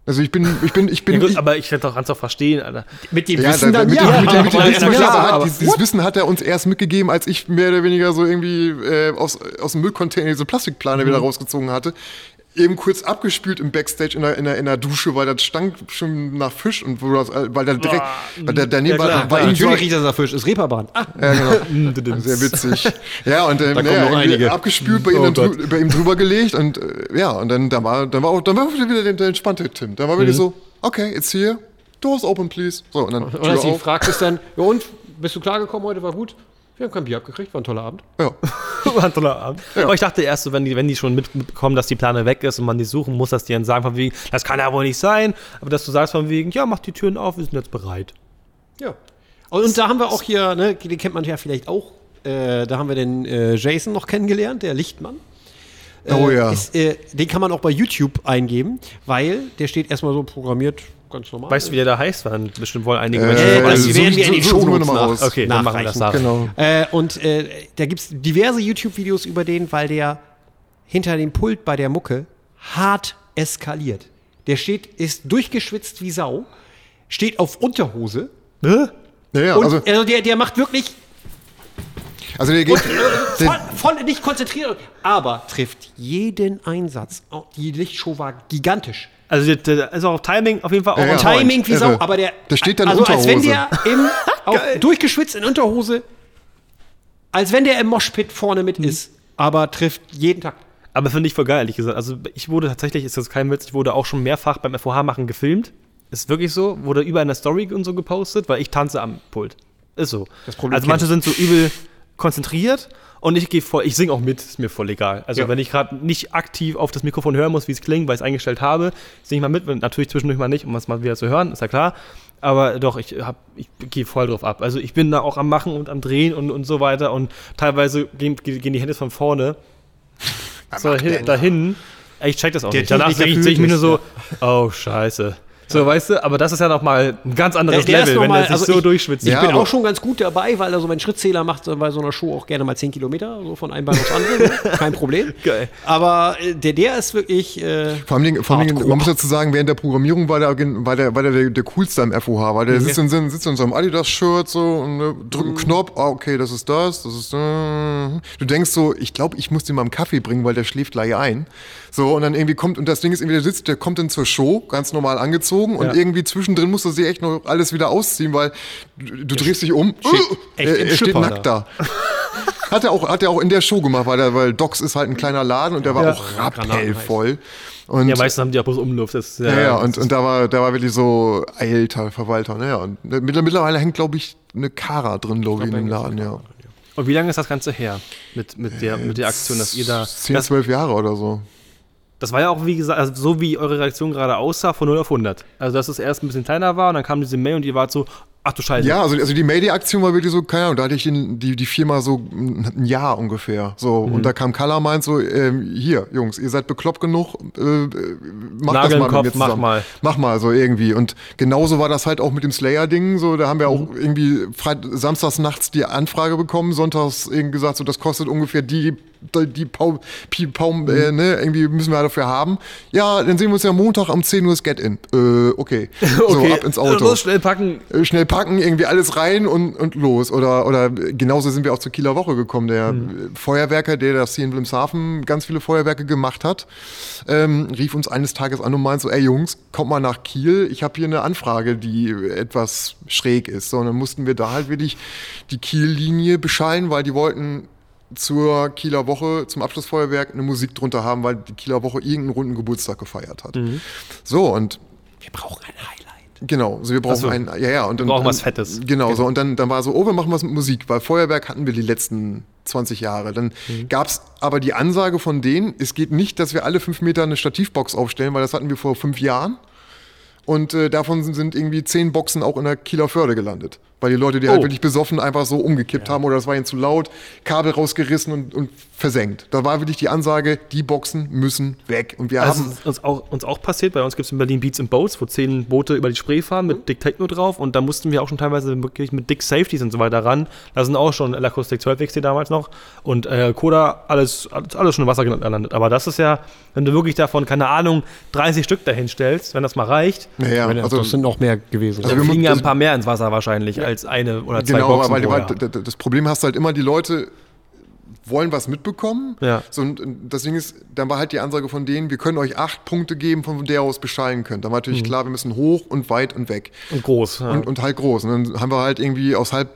also ich bin, ich bin, ich Ja, bin. gut, ich, aber ich hätte auch verstehen, Alter. Mit dem Ja, Wissen da, dann mit, ja. dem, mit, dem, mit dem klar, aber- aber dieses, dieses Wissen hat er uns erst mitgegeben, als ich mehr oder weniger so irgendwie äh, aus, aus dem Müllcontainer diese Plastikplane Mhm. wieder rausgezogen hatte. Eben kurz abgespült im Backstage in der, in der, in der Dusche, weil das stank schon nach Fisch und wo das, weil da direkt, weil da daneben Ja, klar. war, war Ja, natürlich riecht das nach Fisch, ist Reeperbahn. Ah, ja, genau. Sehr witzig. Ja, und noch irgendwie einige. abgespült, bei ihm, Oh dann drü bei ihm drüber gelegt und äh, ja, und dann, dann, war, dann war auch dann war wieder der, der entspannte Tim. Dann war Mhm. so, okay, it's here, doors open, please. So, und dann Und als fragt es dann, ja und, bist du klargekommen heute, war gut? Wir haben kein Bier abgekriegt, war ein toller Abend. Ja. War ein toller Abend. Aber ich dachte erst so, wenn die, wenn die schon mitbekommen, dass die Plane weg ist und man die suchen muss, dass die dann sagen von wegen, das kann ja wohl nicht sein. Aber dass du sagst von wegen, ja, mach die Türen auf, wir sind jetzt bereit. Ja. Und, und da haben wir auch hier, ne, den kennt man ja vielleicht auch, äh, da haben wir den äh, Jason noch kennengelernt, der Lichtmann. Oh Äh, ja. Ist, äh, den kann man auch bei YouTube eingeben, weil der steht erstmal so programmiert, ganz normal. Weißt du, wie der da heißt? Weil bestimmt wollen einige Äh, Menschen Äh, vorbei- das so- werden wir in so- den mal nach. Okay, dann machen wir das nach. Genau. Äh, und äh, da gibt es diverse YouTube-Videos über den, weil der hinter dem Pult bei der Mucke hart eskaliert. Der steht, ist durchgeschwitzt wie Sau, steht auf Unterhose Hä? Ja, ja, und also, also der, der macht wirklich also der geht, voll, der, voll nicht konzentriert, aber trifft jeden Einsatz. Auch Die Lichtshow war gigantisch. Also, der, der ist auch Timing auf jeden Fall auch Ja. Timing wie. Sau, aber der, Der steht dann also in als wenn Unterhose. der im, auf, durchgeschwitzt in Unterhose, als wenn der im Moshpit vorne Mhm. mit ist, aber trifft jeden Tag. Aber finde ich voll geil, ehrlich gesagt. Also ich wurde tatsächlich, ist das kein Witz, ich wurde auch schon mehrfach beim FOH-Machen gefilmt. Ist wirklich so. Wurde überall in der Story und so gepostet, weil ich tanze am Pult. Ist so. Das Problem also manche sind so übel konzentriert und ich gehe voll, ich singe auch mit, ist mir voll egal. Also Ja. wenn ich gerade nicht aktiv auf das Mikrofon hören muss, wie es klingt, weil ich es eingestellt habe, singe ich mal mit, natürlich zwischendurch mal nicht, um es mal wieder zu hören, ist ja klar. Aber doch, ich, hab- ich gehe voll drauf ab. Also ich bin da auch am Machen und am Drehen und, und so weiter und teilweise gehen, gehen die Hände von vorne so hin, dahin. Ich check das auch Der nicht. Danach sehe ich, fühlt seh ich mir nur so, oh, scheiße. So, weißt du, aber das ist ja nochmal ein ganz anderes Der- der ist Level, wenn mal- der sich also so ich- durchschwitzt. Ich Ja, bin auch schon ganz gut dabei, weil also mein Schrittzähler macht bei so einer Show auch gerne mal 10 Kilometer, so von einem Bein aufs andere. ne? Kein Problem. Geil. Aber äh, der, der ist wirklich. Äh, Vor allem, Dingen- vor allem man muss dazu sagen, während der Programmierung war der, war der, war der, der, der coolste am FOH, weil der sitzt, in, sitzt in so einem Adidas-Shirt so und äh, drückt einen Knopf, ah, okay, das ist das, das ist. Äh. Du denkst so, ich glaube, ich muss dir mal einen Kaffee bringen, weil der schläft gleich ein. So, und dann irgendwie kommt, und das Ding ist irgendwie, der sitzt, der kommt dann zur Show, ganz normal angezogen und Ja. irgendwie zwischendrin musste sie echt noch alles wieder ausziehen, weil du, du drehst dich um, echt er, im er steht nackt da. Hat er, auch, hat er auch in der Show gemacht, weil, der, weil Docs ist halt ein kleiner Laden und der war Ja. auch Ja, rappellvoll. Und, Ja, meistens haben die auch bloß Umluft. Das ist, ja, ja, und, und da war, da war wirklich so, alter Verwalter, naja. Und mittler- mittlerweile hängt, glaube ich, eine Kara drin, glaube ich, in dem Laden, ja. und wie lange ist das Ganze her mit, mit, der, mit der Aktion, dass ihr da. 10, Das, 12 Jahre oder so. Das war ja auch, wie gesagt, also so wie eure Reaktion gerade aussah, von 0 auf 100. Also, dass es erst ein bisschen kleiner war und dann kam diese Mail und ihr wart so, ach du Scheiße. Ja, also, also die Mayday-Aktion war wirklich so, keine Ahnung, da hatte ich in, die, die Firma so ein Jahr ungefähr. So, Mhm. und da kam Kala meint so, ähm, hier, Jungs, ihr seid bekloppt genug, äh, äh, macht Nagel das im mal Kopf, mit mir mach mal. Mach mal, so irgendwie. Und genauso war das halt auch mit dem Slayer-Ding. So, da haben wir Mhm. auch irgendwie Freit samstags nachts die Anfrage bekommen, sonntags irgendwie gesagt, so, das kostet ungefähr die, die, die Pau, Pi, Pau, Mhm. äh, ne, irgendwie müssen wir dafür haben. Ja, dann sehen wir uns ja Montag um 10 Uhr das Get-In. Äh, okay. okay, So, ab ins Auto Los, schnell packen. äh, schnell packen, irgendwie alles rein und, und los. Oder, oder genauso sind wir auch zur Kieler Woche gekommen. Der Mhm. Feuerwerker, der das hier in Wilhelmshaven ganz viele Feuerwerke gemacht hat, ähm, rief uns eines Tages an und meint so, ey Jungs, kommt mal nach Kiel, ich habe hier eine Anfrage, die etwas schräg ist. So, und dann mussten wir da halt wirklich die Kiel-Linie beschallen, weil die wollten zur Kieler Woche, zum Abschlussfeuerwerk, eine Musik drunter haben, weil die Kieler Woche irgendeinen runden Geburtstag gefeiert hat. Mhm. So, und Wir brauchen ein Highlight. Genau, also wir brauchen so. ein, ja, ja, und dann, brauchen was Fettes. Genau, so und dann, dann war so, oh, wir machen was mit Musik, weil Feuerwerk hatten wir die letzten 20 Jahre. Dann Mhm. gab's aber die Ansage von denen, es geht nicht, dass wir alle fünf Meter eine Stativbox aufstellen, weil das hatten wir vor fünf Jahren. Und äh, davon sind- sind irgendwie zehn Boxen auch in der Kieler Förde gelandet. Weil die Leute, die halt Oh. wirklich besoffen einfach so umgekippt haben oder das war ihnen zu laut, Kabel rausgerissen und, und versenkt. Da war wirklich die Ansage, die Boxen müssen weg. Und wir Also haben. ist uns auch, uns auch passiert, bei uns gibt es in Berlin Beats and Boats, wo zehn Boote über die Spree fahren mit Dick Techno drauf und da mussten wir auch schon teilweise wirklich mit Dick Safeties und so weiter ran. Da sind auch schon Acoustic 12 XT damals noch und äh, Koda, alles, alles, alles schon im Wasser gelandet. Aber das ist ja, wenn du wirklich davon, keine Ahnung, 30 Stück dahin stellst, wenn das mal reicht, Naja, Wenn- also, das sind noch mehr gewesen. Also wir fliegen ja ein paar mehr ins Wasser wahrscheinlich als eine oder zwei Genau, Boxen d- d- das Problem hast du halt immer, die Leute wollen was mitbekommen. Ja. So, und Ding ist, dann war halt die Ansage von denen, wir können euch acht Punkte geben, von der aus beschallen könnt. Dann war Mhm. natürlich klar, wir müssen hoch und weit und weg. Und groß. Ja. Und, und halt groß. Und dann haben wir halt irgendwie aus halb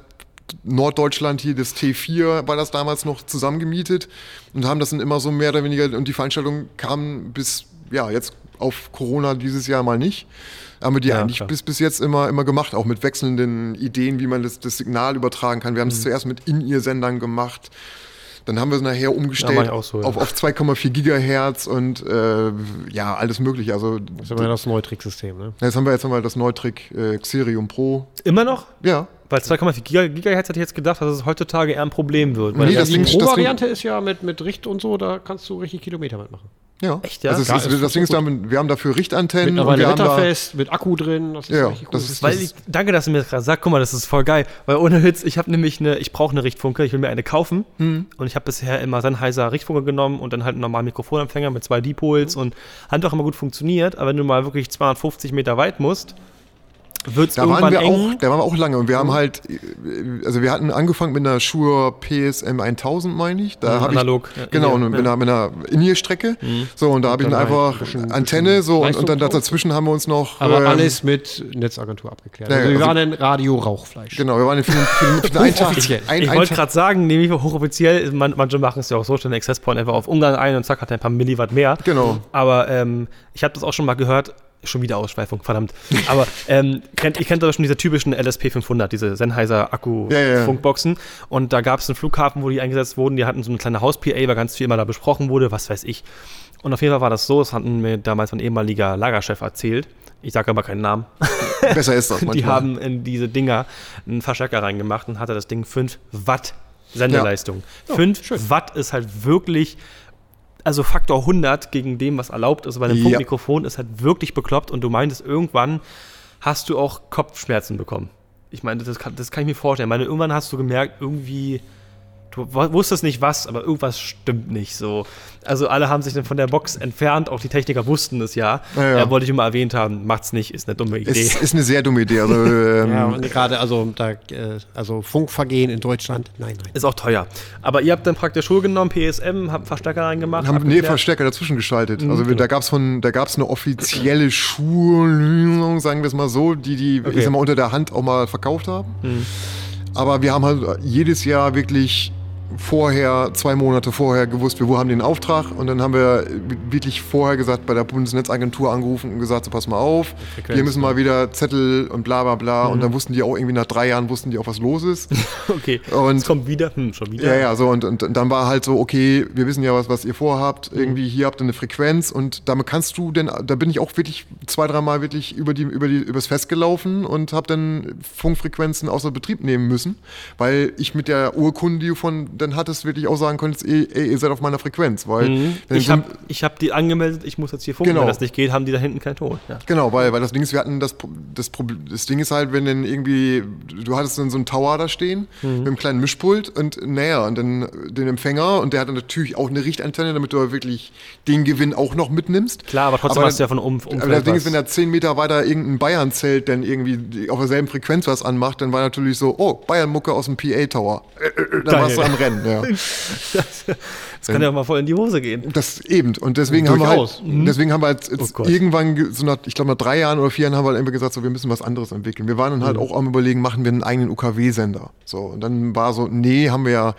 Norddeutschland hier das T4 war das damals noch zusammengemietet und haben das dann immer so mehr oder weniger und die Veranstaltung kam bis ja jetzt auf Corona dieses Jahr mal nicht. Haben wir die Ja, eigentlich klar. bis, bis jetzt immer, immer gemacht, auch mit wechselnden Ideen, wie man das, das Signal übertragen kann. Wir haben es zuerst mit In-Ear-Sendern gemacht. Dann haben wir es nachher Ja, umgestellt auch so, ja. auf, auf 2,4 Gigahertz und äh, ja, alles mögliche. Also Das ist immer das neue Tricksystem, ne? jetzt haben wir jetzt haben wir das Neutrick äh, Xerium Pro. Immer noch? Ja, Weil 2,4 Giga- Gigahertz hätte ich jetzt gedacht, dass es heutzutage eher ein Problem wird. Weil Nee, das die Pro-Variante ist ja mit, mit Richt und so, da kannst du richtig Kilometer mitmachen. Ja. Echt, ja? Also es Ja, ist, ist das Ding ist, wir haben, wir haben dafür Richtantennen und Mittlerweile wir haben da, wetterfest, mit Akku drin, das ist Ja, richtig cool. das ist- Weil ich, danke, dass du mir das gerade sagst. Guck mal, das ist voll geil. Weil ohne Witz, ich habe nämlich eine, ich brauche eine Richtfunke, ich will mir eine kaufen. Hm. Und ich habe bisher immer Sennheiser Richtfunke genommen und dann halt einen normalen Mikrofonempfänger mit zwei Dipols und hat auch immer gut funktioniert. Aber wenn du mal wirklich 250 Meter weit musst, wird es da waren irgendwann wir eng. auch, da waren wir auch lange und wir haben halt, äh, also wir hatten angefangen mit einer Shure PSM 1000, meine ich. Da Mhm, habe ich analog, ja, genau und mit ja. einer, mit einer In-Ear-Strecke. So und da habe ich dann einfach ein bisschen- Antenne so und, und dann dazwischen haben wir uns noch. Aber ähm, alles mit Netzagentur abgeklärt. Ja, also wir also- waren ein Radio-Rauchfleisch. Genau, wir waren Tag. Hochoffiziell. Ein, Ich wollte gerade sagen, nämlich hochoffiziell, man, manche machen es ja auch so, stellen den Access Point einfach auf Umgang ein und zack, hat er ein paar Milliwatt mehr. Genau. Aber ähm, ich habe das auch schon mal gehört, schon wieder Ausschweifung, verdammt. Aber ähm, kennt, ihr kennt aber schon diese typischen LSP 500, diese Sennheiser Ja, ja. Akku-Funkboxen. Und da gab es einen Flughafen, wo die eingesetzt wurden. Die hatten so eine kleine Haus-PA, weil ganz viel immer da besprochen wurde, was weiß ich. Und auf jeden Fall war das so, das hatten mir damals mein ehemaliger Lagerchef erzählt. Ich sage aber keinen Namen. besser ist das manchmal. Die haben in diese Dinger einen Verstärker reingemacht und hatte das Ding 5 Watt Sendeleistung. 5 Watt ist halt wirklich, also Faktor 100 gegen dem, was erlaubt ist. Bei einem Ja. Funkmikrofon ist halt wirklich bekloppt und du meintest, irgendwann hast du auch Kopfschmerzen bekommen. Ich meine, das kann, das kann ich mir vorstellen. Ich meine, irgendwann hast du gemerkt, irgendwie, du wusstest nicht was, aber irgendwas stimmt nicht so. Also alle haben sich dann von der Box entfernt, auch die Techniker wussten es ja. Ja, ja. Äh, wollte ich immer erwähnt haben, macht's nicht, ist eine dumme Idee. Ist, ist eine sehr dumme Idee. Also, ähm, Ja, gerade also, da, äh, also Funkvergehen in Deutschland, nein, nein. Ist auch teuer. Aber ihr habt dann praktisch Schuhe genommen, PSM, habt einen Verstärker reingemacht. haben nee. Verstärker dazwischen geschaltet. Also wir, da gab es von, da gab es eine offizielle Schulung, sagen wir es mal so, die die Okay. ich sag mal unter der Hand auch mal verkauft haben. Aber wir haben halt jedes Jahr wirklich vorher, zwei Monate vorher gewusst, wir haben den Auftrag. Und dann haben wir wirklich vorher gesagt, bei der Bundesnetzagentur angerufen und gesagt, so pass mal auf, Frequenz, wir müssen mal wieder Zettel und bla bla bla. Und dann wussten die auch irgendwie nach drei Jahren wussten die auch, was los ist. Okay, Und- es kommt wieder, hm, schon wieder. Ja, ja, so. Und, und, und dann war halt so, okay, wir wissen ja, was, was ihr vorhabt. Irgendwie hier habt ihr eine Frequenz. Und damit kannst du denn, da bin ich auch wirklich zwei, dreimal wirklich über die, über die, übers Fest gelaufen und habe dann Funkfrequenzen außer Betrieb nehmen müssen, weil ich mit der Urkunde, die du von dann hattest, wirklich auch sagen konntest, ey, ey ihr seid auf meiner Frequenz, weil Mhm. Ich habe hab die angemeldet, ich muss jetzt hier funken. Genau. Wenn das nicht geht, haben die da hinten keinen Ton. Ja. Genau, weil, weil das Ding ist, wir hatten das, das Problem, das Ding ist halt, wenn dann irgendwie, du hattest dann so einen Tower da stehen, Mhm. mit einem kleinen Mischpult und naja, und dann den Empfänger und der hat dann natürlich auch eine Richtantenne, damit du wirklich den Gewinn auch noch mitnimmst. Klar, aber trotzdem Aber hast du ja von um, Aber das Ding ist, wenn da 10 Meter weiter irgendein Bayern-Zelt dann irgendwie auf derselben Frequenz was anmacht, dann war natürlich so, oh, Bayern-Mucke aus dem PA-Tower. Äh, äh, Dann Geil. warst du am Rennen, ja. das kann ja mal voll in die Hose gehen. Das eben. Und deswegen haben wir Durchaus. halt, deswegen haben wir halt jetzt Oh irgendwann, ge- so nach, ich glaube nach drei Jahren oder vier Jahren haben wir halt einfach gesagt, so, wir müssen was anderes entwickeln. Wir waren dann Mhm. halt auch am überlegen, machen wir einen eigenen UKW-Sender. So, und dann war so, nee, haben wir ja,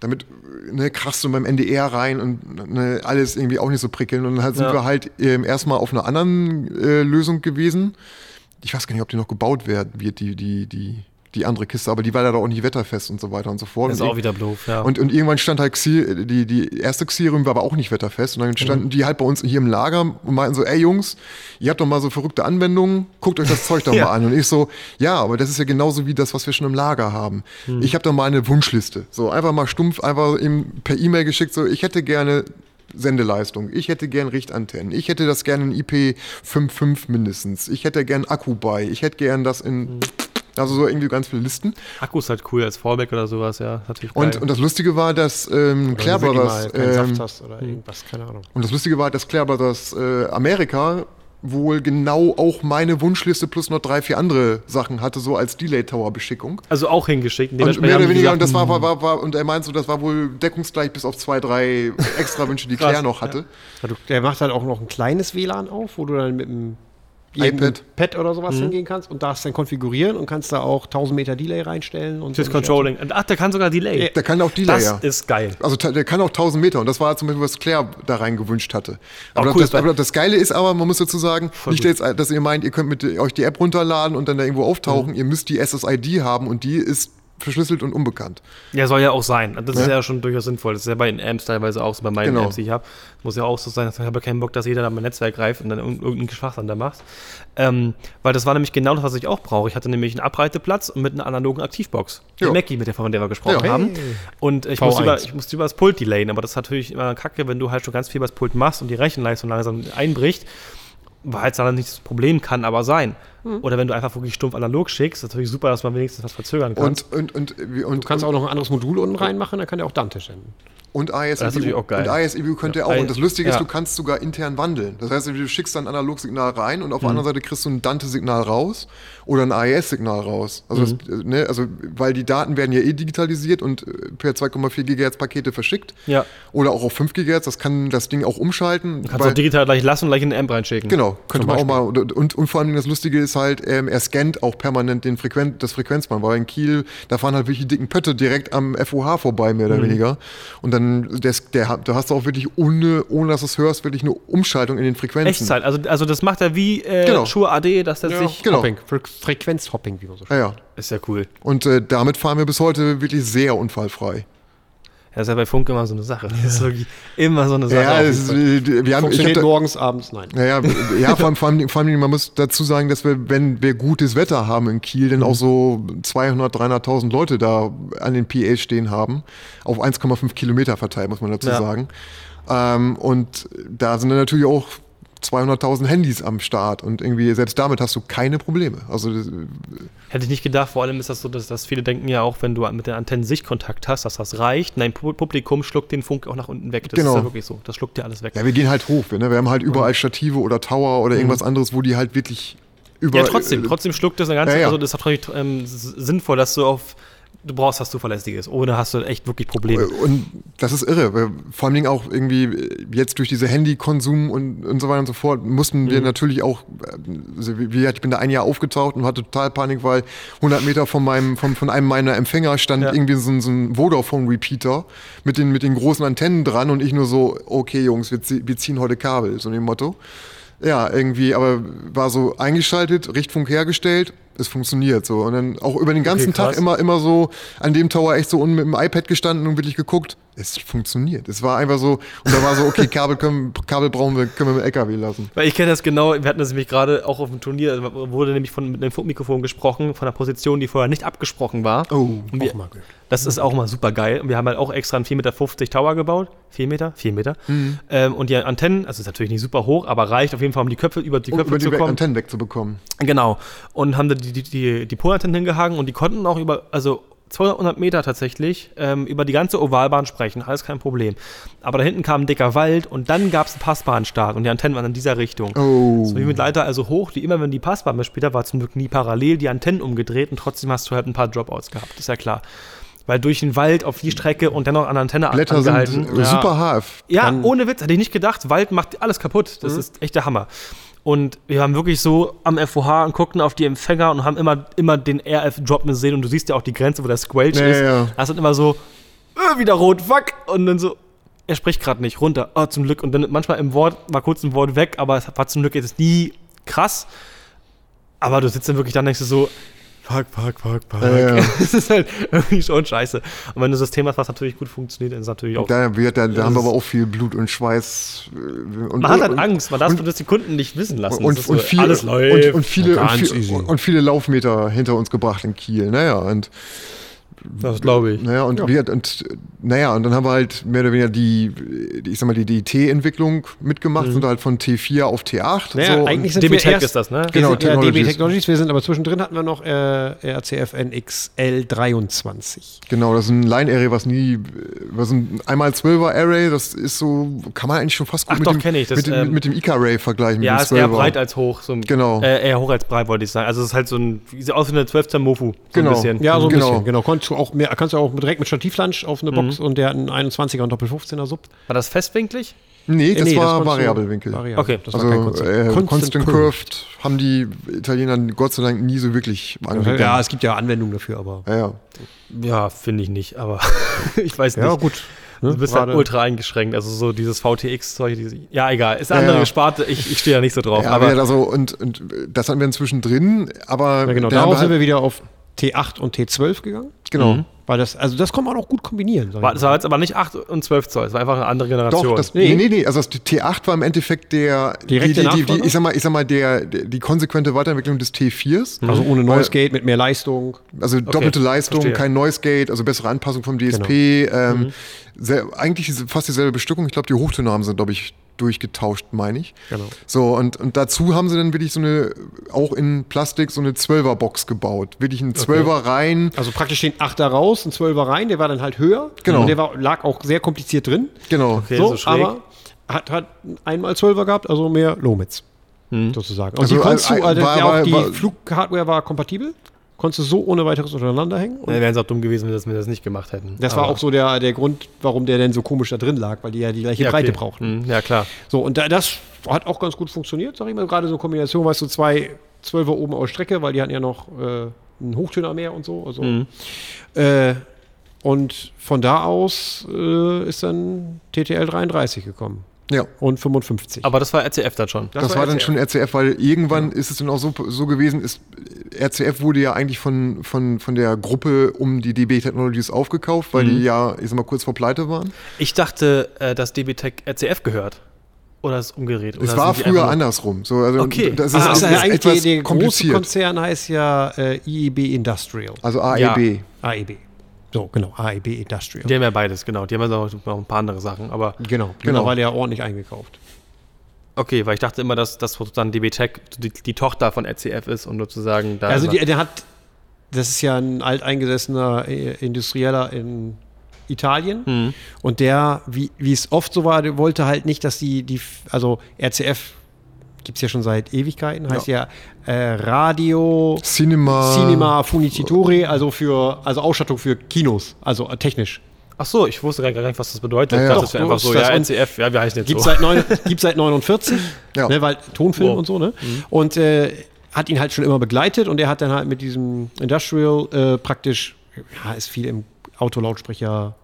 damit ne, krachst du beim NDR rein und ne, alles irgendwie auch nicht so prickeln. Und dann halt sind Ja. wir halt ähm, erstmal auf einer anderen äh, Lösung gewesen. Ich weiß gar nicht, ob die noch gebaut werden wird, die, die, die, die andere Kiste, aber die war leider auch nicht wetterfest und so weiter und so fort. Das ist Und auch wieder doof, ja. und, und irgendwann stand halt Xi, die, die erste Xirium war aber auch nicht wetterfest. Und dann standen Mhm. die halt bei uns hier im Lager und meinten so, ey Jungs, ihr habt doch mal so verrückte Anwendungen, guckt euch das Zeug doch Ja. mal an. Und ich so, ja, aber das ist ja genauso wie das, was wir schon im Lager haben. Mhm. Ich habe doch mal eine Wunschliste. So einfach mal stumpf, einfach eben per E-Mail geschickt, so, ich hätte gerne Sendeleistung. Ich hätte gern Richtantennen. Ich hätte das gerne in IP55 mindestens. Ich hätte gern Akku bei. Ich hätte gern das in, Mhm. Also so irgendwie ganz viele Listen. Akku ist halt cool als Fallback oder sowas, ja. Natürlich Und, geil. und das Lustige war, dass ähm, Claire Brothers, mal ähm, Saft hast oder irgendwas, keine Ahnung. und das Lustige war, dass Claire Brothers äh, Amerika wohl genau auch meine Wunschliste plus noch drei, vier andere Sachen hatte, so als Delay Tower Beschickung. also auch hingeschickt. Und Dementsprechend mehr oder weniger, hm. und das war, war, war, war, und er meint so, das war wohl deckungsgleich bis auf zwei, drei extra Wünsche, die Claire noch hatte. Ja, du, der macht halt auch noch ein kleines WLAN auf, wo du dann mit dem iPad. Pad oder sowas hingehen kannst und darfst dann konfigurieren und kannst da auch 1000 Meter Delay reinstellen. Und Fürs. Controlling. Und Ach, der kann sogar Delay. Der kann auch Delay, das ja. ist geil. Also der kann auch 1000 Meter und das war zum Beispiel, was Claire da rein gewünscht hatte. Aber, cool, das, aber das Geile ist aber, man muss dazu sagen, nicht, gut. jetzt, dass ihr meint, ihr könnt mit euch die App runterladen und dann da irgendwo auftauchen. Ihr müsst die SSID haben und die ist verschlüsselt und unbekannt. Ja, soll ja auch sein. Das ist Ja. schon durchaus sinnvoll. Das ist ja bei den Amps teilweise auch so, bei meinen Genau. Amps, die ich habe. Muss ja auch so sein, ich habe keinen Bock, dass jeder da mein Netzwerk greift und dann irg- irgendeinen Schwachsinn da macht. Ähm, weil das war nämlich genau das, was ich auch brauche. Ich hatte nämlich einen Abreiteplatz und mit einer analogen Aktivbox. Die Ja. Mackie, mit der, von der wir gesprochen Ja. haben. Und ich V1. musste, über, ich musste über das Pult delayen, aber das ist natürlich immer kacke, wenn du halt schon ganz viel über das Pult machst und die Rechenleistung langsam einbricht. Weil es dann nicht das Problem kann aber sein. Hm. Oder wenn du einfach wirklich stumpf analog schickst, ist natürlich super, dass man wenigstens was verzögern kann. Und, und, und, und, Du kannst auch noch ein anderes Modul unten reinmachen, dann kann der auch Dante senden. Und Das ist natürlich ISEBU. auch geil. Und ISEBU könnt ihr Ja, auch. Und das Lustige ja. ist, du kannst sogar intern wandeln. Das heißt, du schickst dann ein Analogsignal rein und auf Mhm. der anderen Seite kriegst du ein Dante-Signal raus oder ein AES-Signal raus. Also, Mhm. das, äh, ne, also, weil die Daten werden ja eh digitalisiert und äh, per 2,4 GHz Pakete verschickt. Ja. Oder auch auf 5 GHz. Das kann das Ding auch umschalten. Du kannst weil- auch digital gleich lassen und gleich in den Amp reinschicken. Genau, könnte man auch mal. Und, und, vor allem das Lustige ist halt, ähm, er scannt auch permanent den Frequen das Frequenzband, weil in Kiel, da fahren halt wirklich die dicken Pötte direkt am FOH vorbei, mehr Mhm. oder weniger. Und dann, des, der, hat- da hast du auch wirklich, ohne, ohne dass du es hörst, wirklich eine Umschaltung in den Frequenzen. Echtzeit. Also, also das macht er wie äh, Genau. Schuhe AD, dass der Ja. sich. Genau. Hopping, Fre Frequenzhopping, wie man so Ja, ja. Ist ja cool. Und äh, damit fahren wir bis heute wirklich sehr unfallfrei. Das ist ja bei Funk immer so eine Sache. Das ist wirklich immer so eine Sache. Ja, ist, wir haben, ich hab Funktioniert da, morgens, abends, nein. Ja, ja, ja vor, allem, vor, allem, vor allem, man muss dazu sagen, dass wir, wenn wir gutes Wetter haben in Kiel, dann auch so 200, 300.000 Leute da an den PAs stehen haben, auf 1,5 Kilometer verteilt, muss man dazu Ja. sagen. Ähm, und da sind dann natürlich auch 200.000 Handys am Start und irgendwie selbst damit hast du keine Probleme. Also das, Hätte ich nicht gedacht, vor allem ist das so, dass, dass viele denken ja auch, wenn du mit den Antennen Sichtkontakt hast, dass das reicht. Dein Pu- Publikum schluckt den Funk auch nach unten weg. Das Genau. ist ja wirklich so. Das schluckt ja alles weg. Ja, wir gehen halt hoch. Wir, ne? wir haben halt überall Stative oder Tower oder irgendwas anderes, wo die halt wirklich über. Mhm. Ja, trotzdem, äh, trotzdem schluckt das eine ganze, Ja, ja. also das ist natürlich ähm, sinnvoll, dass du auf, du brauchst was Zuverlässiges. Ohne hast du echt wirklich Probleme. Und das ist irre. weil Vor allen Dingen auch irgendwie äh, jetzt durch diese Handykonsum und, und so weiter und so fort mussten Mhm. wir natürlich auch, äh, also ich bin da ein Jahr aufgetaucht und hatte total Panik, weil 100 Meter von meinem, von, von einem meiner Empfänger stand Ja. irgendwie so, ein- so ein Vodafone-Repeater mit den, mit den großen Antennen dran und ich nur so, okay Jungs, wir, wir ziehen heute Kabel, so dem Motto. Ja, irgendwie, aber war so eingeschaltet, Richtfunk hergestellt, es funktioniert so. Und dann auch über den ganzen krass. Tag immer, immer so an dem Tower echt so unten mit dem iPad gestanden und wirklich geguckt. Es funktioniert. Es war einfach so, und da war so, okay, Kabel, können, Kabel brauchen wir, können wir mit LKW lassen. Weil ich kenne das genau, wir hatten das nämlich gerade auch auf dem Turnier, da wurde nämlich von mit einem Funkmikrofon gesprochen, von einer Position, die vorher nicht abgesprochen war. Oh, Und wir, mal das ist auch mal super geil. Und wir haben halt auch extra einen 4,50 Meter Tower gebaut. 4 Meter? 4 Meter. Ähm, und die Antennen, also ist natürlich nicht super hoch, aber reicht auf jeden Fall, um die Köpfe über die um Köpfe über zu die kommen. Antennen wegzubekommen. Genau. Und haben da die, die, die, die Polantennen hingehangen und die konnten auch über, also 200 Meter tatsächlich, ähm, über die ganze Ovalbahn sprechen, alles kein Problem. Aber da hinten kam ein dicker Wald und dann gab es einen Passbahnstart und die Antennen waren in dieser Richtung. Oh. So wie mit Leiter also hoch, die immer, wenn die Passbahn später war, zum Glück nie parallel, die Antennen umgedreht und trotzdem hast du halt ein paar Dropouts gehabt, ist ja klar. Weil durch den Wald auf die Strecke und dennoch an der Antenne Blätter angehalten. sind äh, super HF. Ja, ohne Witz, hätte ich nicht gedacht. Wald macht alles kaputt. Das ist echt der Hammer. Und wir haben wirklich so am FOH und guckten auf die Empfänger und haben immer, immer den RF droppen sehen und du siehst ja auch die Grenze, wo der Squelch Ja, ist. ja. Das ist immer so, äh, wieder rot, fuck. Und dann so, er spricht gerade nicht, runter, oh, zum Glück. Und dann manchmal im Wort, war kurz ein Wort weg, aber es war zum Glück jetzt nie krass. Aber du sitzt dann wirklich da und denkst du so, fuck, fuck, fuck, fuck. Ja, ja. Das ist halt irgendwie schon scheiße. Und wenn du ein System hast, was natürlich gut funktioniert, dann ist es natürlich auch Da, wir, da, da haben wir aber auch viel Blut und Schweiß. äh, Und, Man hat halt und, Angst, man darf und- das die Kunden nicht wissen lassen. Und, so, viel, alles läuft. und, viele, und, viel, und viele Laufmeter hinter uns gebracht in Kiel. Naja, und das glaube ich. Naja, und, wir, und, naja, und dann haben wir halt mehr oder weniger die, die ich sag mal, die, die T-Entwicklung mitgemacht, sind halt von T4 auf T8. Naja, so, eigentlich und, sind wir DB-Tech erst, ist das, ne? Wir Genau, sind ja DB Technologies. Technologies. Wir sind aber zwischendrin hatten wir noch äh, RCFN XL23. genau, das ist ein Line-Array, was nie, was ein einmal 12er Array, das ist so, kann man eigentlich schon fast gut Ach mit, doch, dem, ich, das, mit, dem, ähm, mit dem Ica-Array vergleichen. Ja, ist eher 12er. breit als hoch. So, ein- Genau. Äh, eher hoch als breit, wollte ich sagen. Also es ist halt so ein, sieht aus wie eine 12. Mofu. So Genau. Ein bisschen. Ja, so ein Genau. bisschen. Genau. Du auch mehr, kannst du auch direkt mit Stativlansch auf eine Box und der hat einen 21er und Doppel 15er Sub. War das festwinklig? Nee, das Nee, war Variabelwinkel. Variabel. Okay. das war kein Also Constant, äh, Constant, Constant Curved haben die Italiener Gott sei Dank nie so wirklich angegangen. Ja, es gibt ja Anwendungen dafür, aber. ja, ja. Ja, finde ich nicht, aber ich weiß nicht. Ja, gut. Ne? Du bist halt Gerade- ultra eingeschränkt. Also so dieses VTX-Zeug. diese- Ja, egal. Ist eine Ja, andere ja. Sparte. Ich, ich stehe da nicht so drauf. Ja, aber aber also, und, und das hatten wir inzwischen drin, aber Ja, genau. da haben Darauf sind halt- wir wieder auf T8 und T12 gegangen. genau. Mhm. Weil das, also das kann man auch gut kombinieren. war, das war jetzt aber nicht 8 und 12 Zoll. Es war einfach eine andere Generation. Doch, das, Nee. nee. nee, also das T8 war im Endeffekt der, Direkte die, die, die, Nachfolger? ich sag mal, ich sag mal der, die konsequente Weiterentwicklung des T4s. also ohne Noise Gate mit mehr Leistung. Also doppelte Leistung, verstehe. kein Noise Gate, also bessere Anpassung vom DSP. Ähm, sehr, eigentlich fast dieselbe Bestückung. Ich glaube, die Hochtöne haben sie, glaube ich, durchgetauscht, meine ich. Genau. So, und, und dazu haben sie dann wirklich so eine, auch in Plastik, so eine 12er-Box gebaut. Wirklich ein 12er rein. Also praktisch den 8er raus, ein 12er rein, der war dann halt höher. Genau. Und der war, lag auch sehr kompliziert drin. Genau. Okay, so, so schräg. aber hat, hat einmal 12er gehabt, also mehr Lomits. Sozusagen. Und Also, die konntest äh, du, also war- die war- Flughardware war kompatibel. Konntest du so ohne weiteres untereinander hängen. Und Dann wären es auch dumm gewesen, wenn wir das, nicht gemacht hätten. das war Aber- auch so der, der Grund, warum der denn so komisch da drin lag, weil die ja die gleiche Ja, Breite okay. brauchten. Mhm, Ja, klar. So, und da, das hat auch ganz gut funktioniert, sag ich mal. Gerade so eine Kombination, weißt du, zwei Zwölfer oben aus Strecke, weil die hatten ja noch äh, einen Hochtöner mehr und so. Also, Mhm. äh, und von da aus äh, ist dann TTL 33 gekommen. Ja. Und 55. Aber das war RCF dann schon. Das, war dann RCF. schon RCF, weil irgendwann ist es dann auch so, so gewesen, ist, RCF wurde ja eigentlich von, von, von der Gruppe um die DB Technologies aufgekauft, weil die ja, ich sag mal, kurz vor Pleite waren. Ich dachte, äh, dass DB Tech RCF gehört. Oder ist es umgedreht? Es Oder war früher andersrum. So, also Okay. Das ist, Ah, das also ist eigentlich etwas der, der große. Konzern heißt ja äh, IEB Industrial. Also AEB. AEB. So, genau, AEB Industrial. Die haben ja beides, genau. Die haben ja noch noch ein paar andere Sachen. Aber genau, Genau. mittlerweile ja ordentlich eingekauft. okay, weil ich dachte immer, dass das dann DB Tech die, die Tochter von RCF ist und sozusagen da. Also die, der hat das ist ja ein alteingesessener äh, Industrieller in Italien. Mhm. Und der, wie, wie es oft so war, wollte halt nicht, dass die, die also RCF gibt es ja schon seit Ewigkeiten, heißt ja, äh, Radio Cinema. Cinema Funitore, also für, also Ausstattung für Kinos, also äh, technisch. Ach so, ich wusste gar nicht, was das bedeutet. Ja, ja. das Doch, ist ja einfach so, das ja, NCF, ja, wir heißen jetzt Gibt so. seit, neun, gibt's seit 49, Ja. ne, weil Tonfilm Wow. und so, ne? Und äh, hat ihn halt schon immer begleitet und er hat dann halt mit diesem Industrial äh, praktisch, ja, ist viel im Autolautsprecher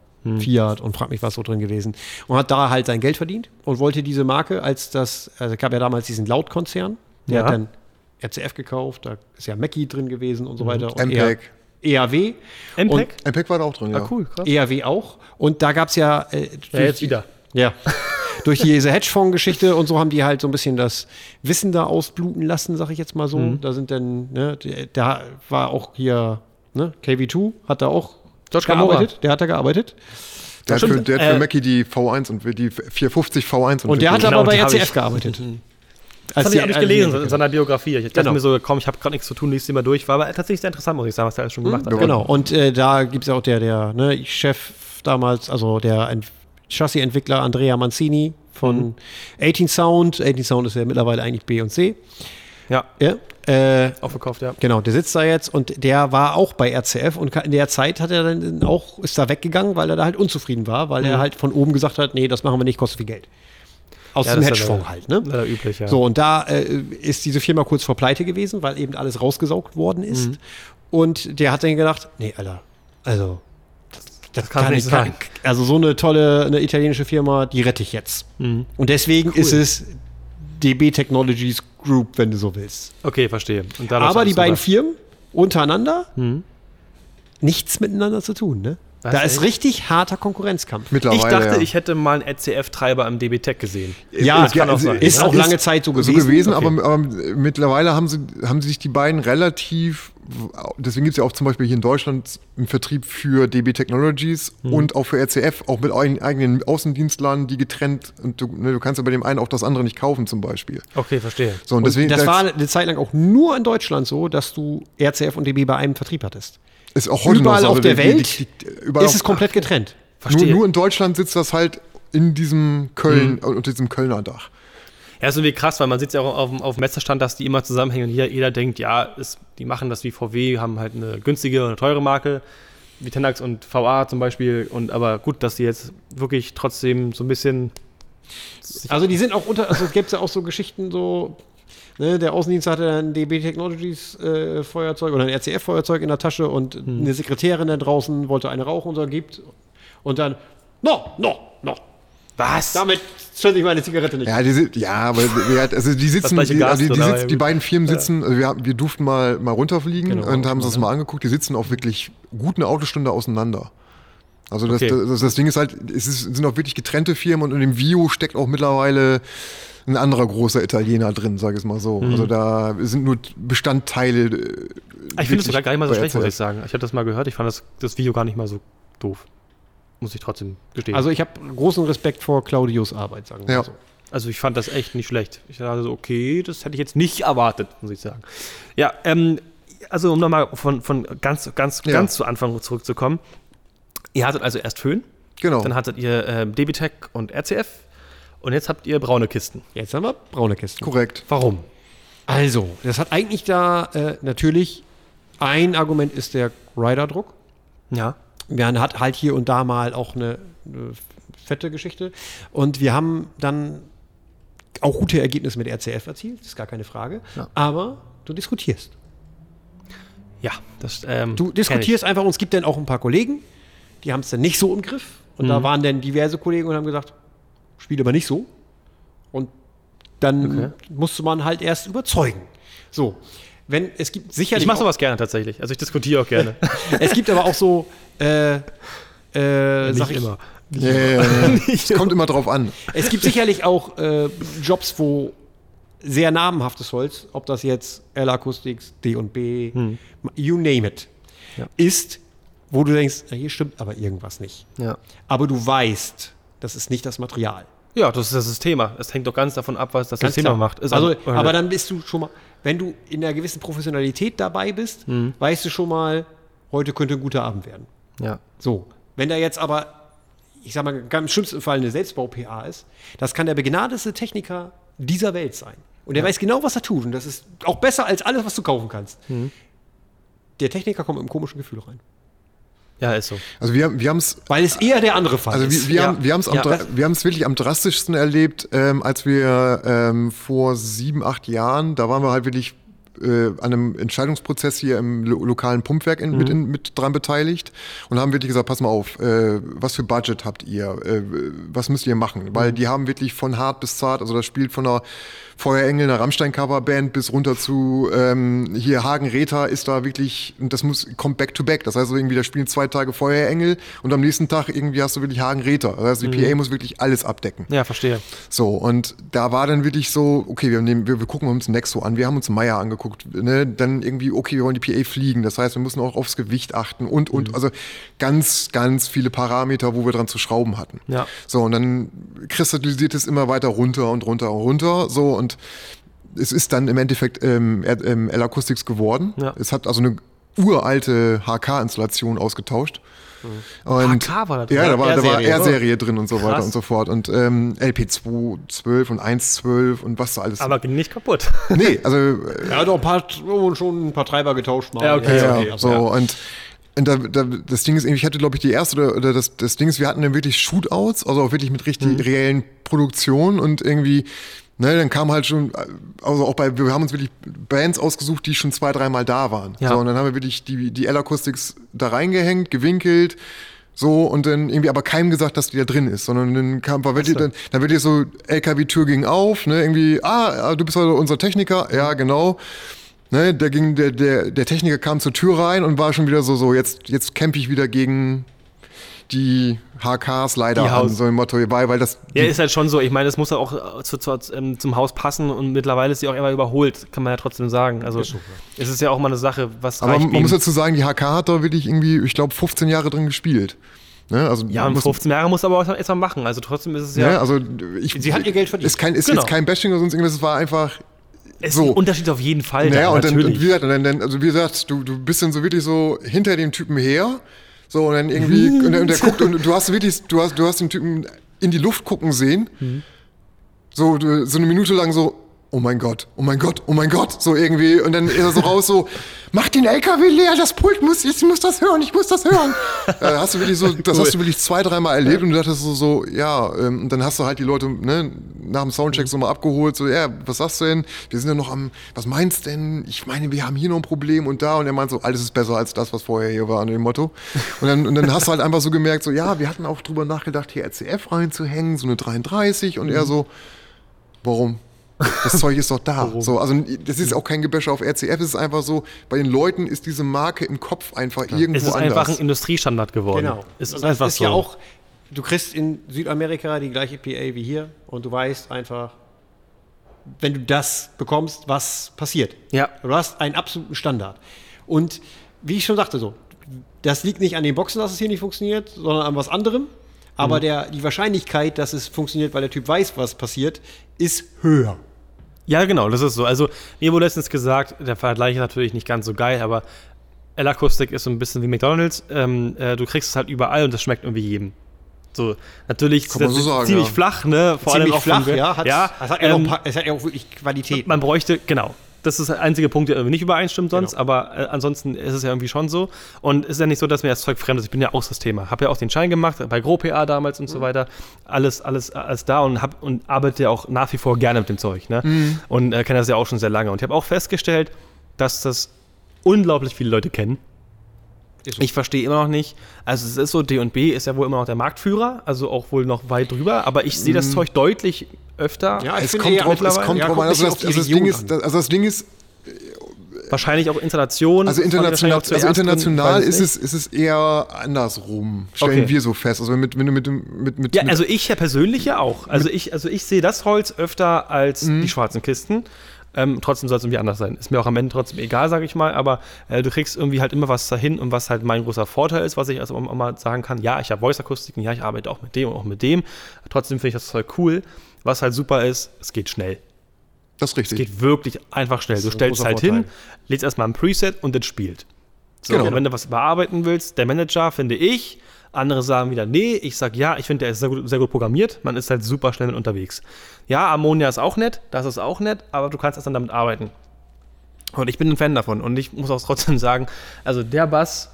Fiat und frag mich was so drin gewesen und hat da halt sein Geld verdient und wollte diese Marke als das, also es gab ja damals diesen Laut-Konzern, der Ja. hat dann RCF gekauft, da ist ja Mackie drin gewesen und so weiter. Und MPEG. ERW. MPEG? MPEG war da auch drin, ja. Ah, cool, krass. ERW auch. Und da gab es ja. Äh, Ja, jetzt wieder. ja. Durch diese Hedgefonds-Geschichte und so haben die halt so ein bisschen das Wissen da ausbluten lassen, sag ich jetzt mal so. Mhm. Da sind dann, ne, der- da war auch hier, ne, KV2 hat da auch George gearbeitet. Der hat da gearbeitet. Der hat für, der hat für Äh, Mackie die V1 und die 450 V1 Und der hat aber bei die hab RCF ich- gearbeitet. Das habe ich auch nicht gelesen in seiner Biografie. Ich dachte Genau. mir so, komm, ich habe gerade nichts zu tun, liest sie mal durch. War aber tatsächlich sehr interessant, muss ich sagen, was der alles schon gemacht hat. ja. Genau. Und äh, da gibt es ja auch der, der ne, Chef damals, also der Ent Chassis-Entwickler Andrea Mancini von 18 Sound. 18 Sound ist ja mittlerweile eigentlich B und C. Ja, Ja. Äh, aufgekauft, ja. Genau, der sitzt da jetzt und der war auch bei RCF und in der Zeit hat er dann auch, ist da weggegangen, weil er da halt unzufrieden war, weil er halt von oben gesagt hat, nee, das machen wir nicht, kostet viel Geld. Aus Mhm. Ja, dem das Hedgefonds halt, ne? Leider üblich, ja. So, und da äh, ist diese Firma kurz vor Pleite gewesen, weil eben alles rausgesaugt worden ist. Mhm. Und der hat dann gedacht, nee, Alter, also, das, kann's nicht sein. Also so eine tolle, eine italienische Firma, die rette ich jetzt. Mhm. Und deswegen ist es DB Technologies Group, wenn du so willst. Okay, verstehe. Aber die beiden. Firmen untereinander nichts miteinander zu tun, ne? Was, da ist echt? richtig harter Konkurrenzkampf. Mittlerweile, Ich dachte, ja. ich hätte mal einen RCF-Treiber im DB Tech gesehen. Ja, das kann auch sein. ist auch lange Zeit so so gewesen. gewesen, Okay. aber, aber mittlerweile haben sie, haben sie sich die beiden relativ, deswegen gibt es ja auch zum Beispiel hier in Deutschland einen Vertrieb für DB Technologies Mhm. und auch für RCF, auch mit eigenen Außendienstlern, die getrennt und du, ne, du kannst ja bei dem einen auch das andere nicht kaufen zum Beispiel. Okay, verstehe. So, und Und deswegen das war eine Zeit lang auch nur in Deutschland so, dass du RCF und DB bei einem Vertrieb hattest. Ist auch heute überall noch so. auf Also der die- Welt die, die, überall ist es komplett getrennt. nur, Verstehe. nur in Deutschland sitzt das halt in diesem Köln, unter diesem Kölner Dach. Ja, ist irgendwie krass, weil man sieht ja auch auf, dem- auf dem Messestand, dass die immer zusammenhängen und jeder, jeder denkt, ja, ist, die machen das wie VW, haben halt eine günstige und eine teure Marke, wie Tenax und VA zum Beispiel. Und aber gut, dass die jetzt wirklich trotzdem so ein bisschen. Also die sind auch unter, also es gibt ja auch so Geschichten so, ne, der Außendienst hatte ein DB Technologies äh, Feuerzeug oder ein RCF Feuerzeug in der Tasche und Hm. eine Sekretärin da draußen wollte eine rauchen und so gibt und dann, no, no, no, Was? damit zünde ich meine Zigarette nicht. Ja, die, ja aber also die sitzen, die, Gas also die, die, sitz, die beiden Firmen sitzen, also wir, wir durften mal, mal runterfliegen Genau, und haben uns das ja. mal angeguckt, die sitzen auch wirklich gut eine Autostunde auseinander. Also das, Okay. das, das Ding ist halt, es ist, sind auch wirklich getrennte Firmen und in dem Vio steckt auch mittlerweile ein anderer großer Italiener drin, sage ich es mal so. Mhm. Also da sind nur Bestandteile. äh, ich finde es sogar gar nicht mal so schlecht, muss ich sagen. Ich habe das mal gehört, ich fand das, das Video gar nicht mal so doof. Muss ich trotzdem gestehen. Also ich habe großen Respekt vor Claudius Arbeit, sagen wir Ja. mal so. Also ich fand das echt nicht schlecht. Ich dachte so, okay, das hätte ich jetzt nicht erwartet, muss ich sagen. Ja, ähm, also um nochmal von, von ganz, ganz, Ja. ganz zu Anfang zurückzukommen. Ihr hattet also erst Föhn, Genau. dann hattet ihr ähm, DBTech und RCF und jetzt habt ihr braune Kisten. Jetzt haben wir braune Kisten. Korrekt. Warum? Also, das hat eigentlich da äh, natürlich ein Argument ist der Rider-Druck. Ja. Man hat halt hier und da mal auch eine, eine fette Geschichte. Und wir haben dann auch gute Ergebnisse mit RCF erzielt, ist gar keine Frage. Ja. Aber du diskutierst. Ja, das ähm, Du diskutierst einfach und es gibt dann auch ein paar Kollegen, die haben es dann nicht so im Griff. Und Mhm. da waren dann diverse Kollegen und haben gesagt, spiel aber nicht so. Und dann Okay. musste man halt erst überzeugen. So, wenn es gibt Ich, sicherlich ich mache auch- sowas gerne tatsächlich. Also ich diskutiere auch gerne. es gibt aber auch so äh, äh, sag ich, immer. Ja, ja, ja, kommt immer drauf an. Es gibt sicherlich auch äh, Jobs, wo sehr namenhaftes Holz, ob das jetzt L Acoustics, D&B, you name it, Ja. ist, wo du denkst, na, hier stimmt aber irgendwas nicht. Ja. Aber du weißt, das ist nicht das Material. Ja, das ist das Thema. Es hängt doch ganz davon ab, was das Ganz klar. macht. Ist also, aber- aber dann bist du schon mal, wenn du in einer gewissen Professionalität dabei bist, weißt du schon mal, heute könnte ein guter Abend werden. Ja. So. Wenn da jetzt aber, ich sag mal, im schlimmsten Fall eine Selbstbau-PA ist, das kann der begnadeste Techniker dieser Welt sein. Und der weiß genau, was er tut. Und das ist auch besser als alles, was du kaufen kannst. Der Techniker kommt mit einem komischen Gefühl rein. Ja, ist so. Also wir, wir haben es Weil es eher der andere Fall Also ist. wir, wir Ja. haben wir haben es Ja. wir haben es wirklich am drastischsten erlebt, ähm, als wir ähm, vor sieben acht Jahren, da waren wir halt wirklich äh, an einem Entscheidungsprozess hier im lo lokalen Pumpwerk in, mit, in, mit dran beteiligt und haben wirklich gesagt, pass mal auf, äh, was für Budget habt ihr, äh, was müsst ihr machen? Weil die haben wirklich von hart bis zart, also das spielt von einer Feuerengel, einer Rammstein-Coverband bis runter zu ähm, hier Hagen Räther ist da wirklich, und das muss, kommt back to back. Das heißt also irgendwie, da spielen zwei Tage Feuerengel und am nächsten Tag irgendwie hast du wirklich Hagen Räther. Das heißt, die PA muss wirklich alles abdecken. Ja, verstehe. So, und da war dann wirklich so, okay, wir, nehmen, wir, wir gucken uns Nexo an, wir haben uns Meier angeguckt, ne? dann irgendwie, okay, wir wollen die PA fliegen, das heißt, wir müssen auch aufs Gewicht achten und, und, also ganz, ganz viele Parameter, wo wir dran zu schrauben hatten. Ja. So, und dann kristallisiert es immer weiter runter und runter und runter, so, und es ist dann im Endeffekt ähm, ähm, L-Acoustics geworden. Ja. Es hat also eine uralte HK-Installation ausgetauscht. Und HK war da drin? Ja, da war, da war R-Serie. R-Serie drin und so weiter Krass. und so fort. Und ähm, LP2 12 und 112 und was da alles. Aber ging nicht kaputt. nee, also Er hat auch ein paar, oh, schon ein paar Treiber getauscht. Mal. Ja, okay, ja, okay, so und und da, da, das Ding ist, irgendwie, ich hatte, glaube ich, die erste oder, oder das, das Ding ist, wir hatten dann wirklich Shootouts, also auch wirklich mit richtig Mhm. reellen Produktionen und irgendwie, ne, dann kam halt schon, also auch bei, wir haben uns wirklich Bands ausgesucht, die schon zwei, dreimal da waren. Ja. So, und dann haben wir wirklich die, die L-Acoustics da reingehängt, gewinkelt, so, und dann irgendwie aber keinem gesagt, dass die da drin ist, sondern dann kam, war wirklich, dann, dann wird dir so, LKW-Tür ging auf, ne, irgendwie, ah, du bist also unser Techniker, ja, genau. Ne, der, ging, der, der, der Techniker kam zur Tür rein und war schon wieder so, so jetzt, jetzt kämpfe ich wieder gegen die HKs leider Die an, so im Motto, weil, weil das. Ja, ist halt schon so. Ich meine, das muss ja auch äh, zu, zu, ähm, zum Haus passen und mittlerweile ist sie auch immer überholt, kann man ja trotzdem sagen. Also es ist ja auch mal eine Sache, was aber man muss dazu sagen, die HK hat da wirklich irgendwie, ich glaube, 15 Jahre drin gespielt. Ne, also Ja, und muss, 15 Jahre muss aber auch erstmal machen. Also trotzdem ist es ja, Ne, also ich, Sie hat ihr Geld verdient. Ist, kein, ist Genau. jetzt kein Bashing oder sonst irgendwas, es war einfach. es ist so. ein Unterschied auf jeden Fall. Naja, da, und, dann, und wie gesagt, also wie gesagt, du, du bist dann so wirklich so hinter dem Typen her. So, und dann irgendwie, und, der- und der guckt, und du hast wirklich, du hast, du hast den Typen in die Luft gucken sehen. So, du, so eine Minute lang so, oh mein Gott, oh mein Gott, oh mein Gott, so irgendwie. Und dann ist er so raus, so, mach den LKW leer, das Pult muss, ich muss das hören, ich muss das hören. äh, hast du wirklich so, das hast du wirklich zwei, dreimal erlebt und du dachtest so, so ja, ähm, und dann hast du halt die Leute, ne, nach dem Soundcheck so mal abgeholt, so, ja, was sagst du denn? Wir sind ja noch am, was meinst denn? Ich meine, wir haben hier noch ein Problem und da und er meint so, alles ist besser als das, was vorher hier war, an dem Motto. Und dann, und dann hast du halt einfach so gemerkt, so, ja, wir hatten auch drüber nachgedacht, hier RCF reinzuhängen, so eine 33 und er so, warum? Das Zeug ist doch da. So, also das ist auch kein Gebäsche auf RCF, es ist einfach so, bei den Leuten ist diese Marke im Kopf einfach irgendwo es ist anders. einfach ein Industriestandard geworden. Genau. Es ist einfach ist so. ja auch, du kriegst in Südamerika die gleiche PA wie hier und du weißt einfach, wenn du das bekommst, was passiert. Ja. Du hast einen absoluten Standard. Und wie ich schon sagte, so, das liegt nicht an den Boxen, dass es hier nicht funktioniert, sondern an was anderem. Aber der, die Wahrscheinlichkeit, dass es funktioniert, weil der Typ weiß, was passiert, ist höher. Ja, genau, das ist so. Also, mir wurde letztens gesagt, der Vergleich ist natürlich nicht ganz so geil, aber L-Akustik ist so ein bisschen wie McDonalds. Ähm, äh, du kriegst es halt überall und das schmeckt irgendwie jedem. So, natürlich ist so sagen, ziemlich ja. flach, ne? Vor Ziemlich allem auch flach, vom- ja. Hat, ja, es, hat ja ähm, ein paar, es hat ja auch wirklich Qualität. man bräuchte, genau. Das ist der einzige Punkt, der irgendwie nicht übereinstimmt sonst, Genau. aber äh, ansonsten ist es ja irgendwie schon so. Und es ist ja nicht so, dass mir das Zeug fremd ist. Ich bin ja auch das Thema. Habe ja auch den Schein gemacht, bei GroPA damals und so weiter. Alles, alles, alles da und, hab, und arbeite ja auch nach wie vor gerne mit dem Zeug. Ne? Und äh, kenne das ja auch schon sehr lange. Und ich habe auch festgestellt, dass das unglaublich viele Leute kennen. Ich verstehe immer noch nicht. Also es ist so, D&B ist ja wohl immer noch der Marktführer, also auch wohl noch weit drüber, aber ich sehe das Zeug deutlich öfter. Ja, Es kommt drauf, es kommt ja, drauf an. Also also das Ding ist, also das Ding ist, Wahrscheinlich auch Installation. Also international, also drin, international weiß ist es, ist es eher andersrum, stellen Okay. wir so fest. Also mit, wenn du mit dem, mit, mit, Ja, mit, also ich ja persönlich ja auch. Also ich, also ich sehe das Holz öfter als Mhm. die schwarzen Kisten. Ähm, trotzdem soll es irgendwie anders sein. Ist mir auch am Ende trotzdem egal, sage ich mal, aber äh, du kriegst irgendwie halt immer was dahin und was halt mein großer Vorteil ist, was ich also auch mal sagen kann, ja, ich habe Voice-Akustiken, ja, ich arbeite auch mit dem und auch mit dem. Trotzdem finde ich das Zeug cool. Was halt super ist, es geht schnell. Das ist Es richtig. geht wirklich einfach schnell. Du stellst großer halt Vorteil. hin, lädst erstmal ein Preset und das spielt. So, Genau. und wenn du was bearbeiten willst, der Manager, finde ich, andere sagen wieder, nee, ich sag ja, ich finde, der ist sehr gut, sehr gut programmiert, man ist halt super schnell mit unterwegs. Ja, Ammonia ist auch nett, das ist auch nett, aber du kannst erst dann damit arbeiten. Und ich bin ein Fan davon und ich muss auch trotzdem sagen, also der Bass,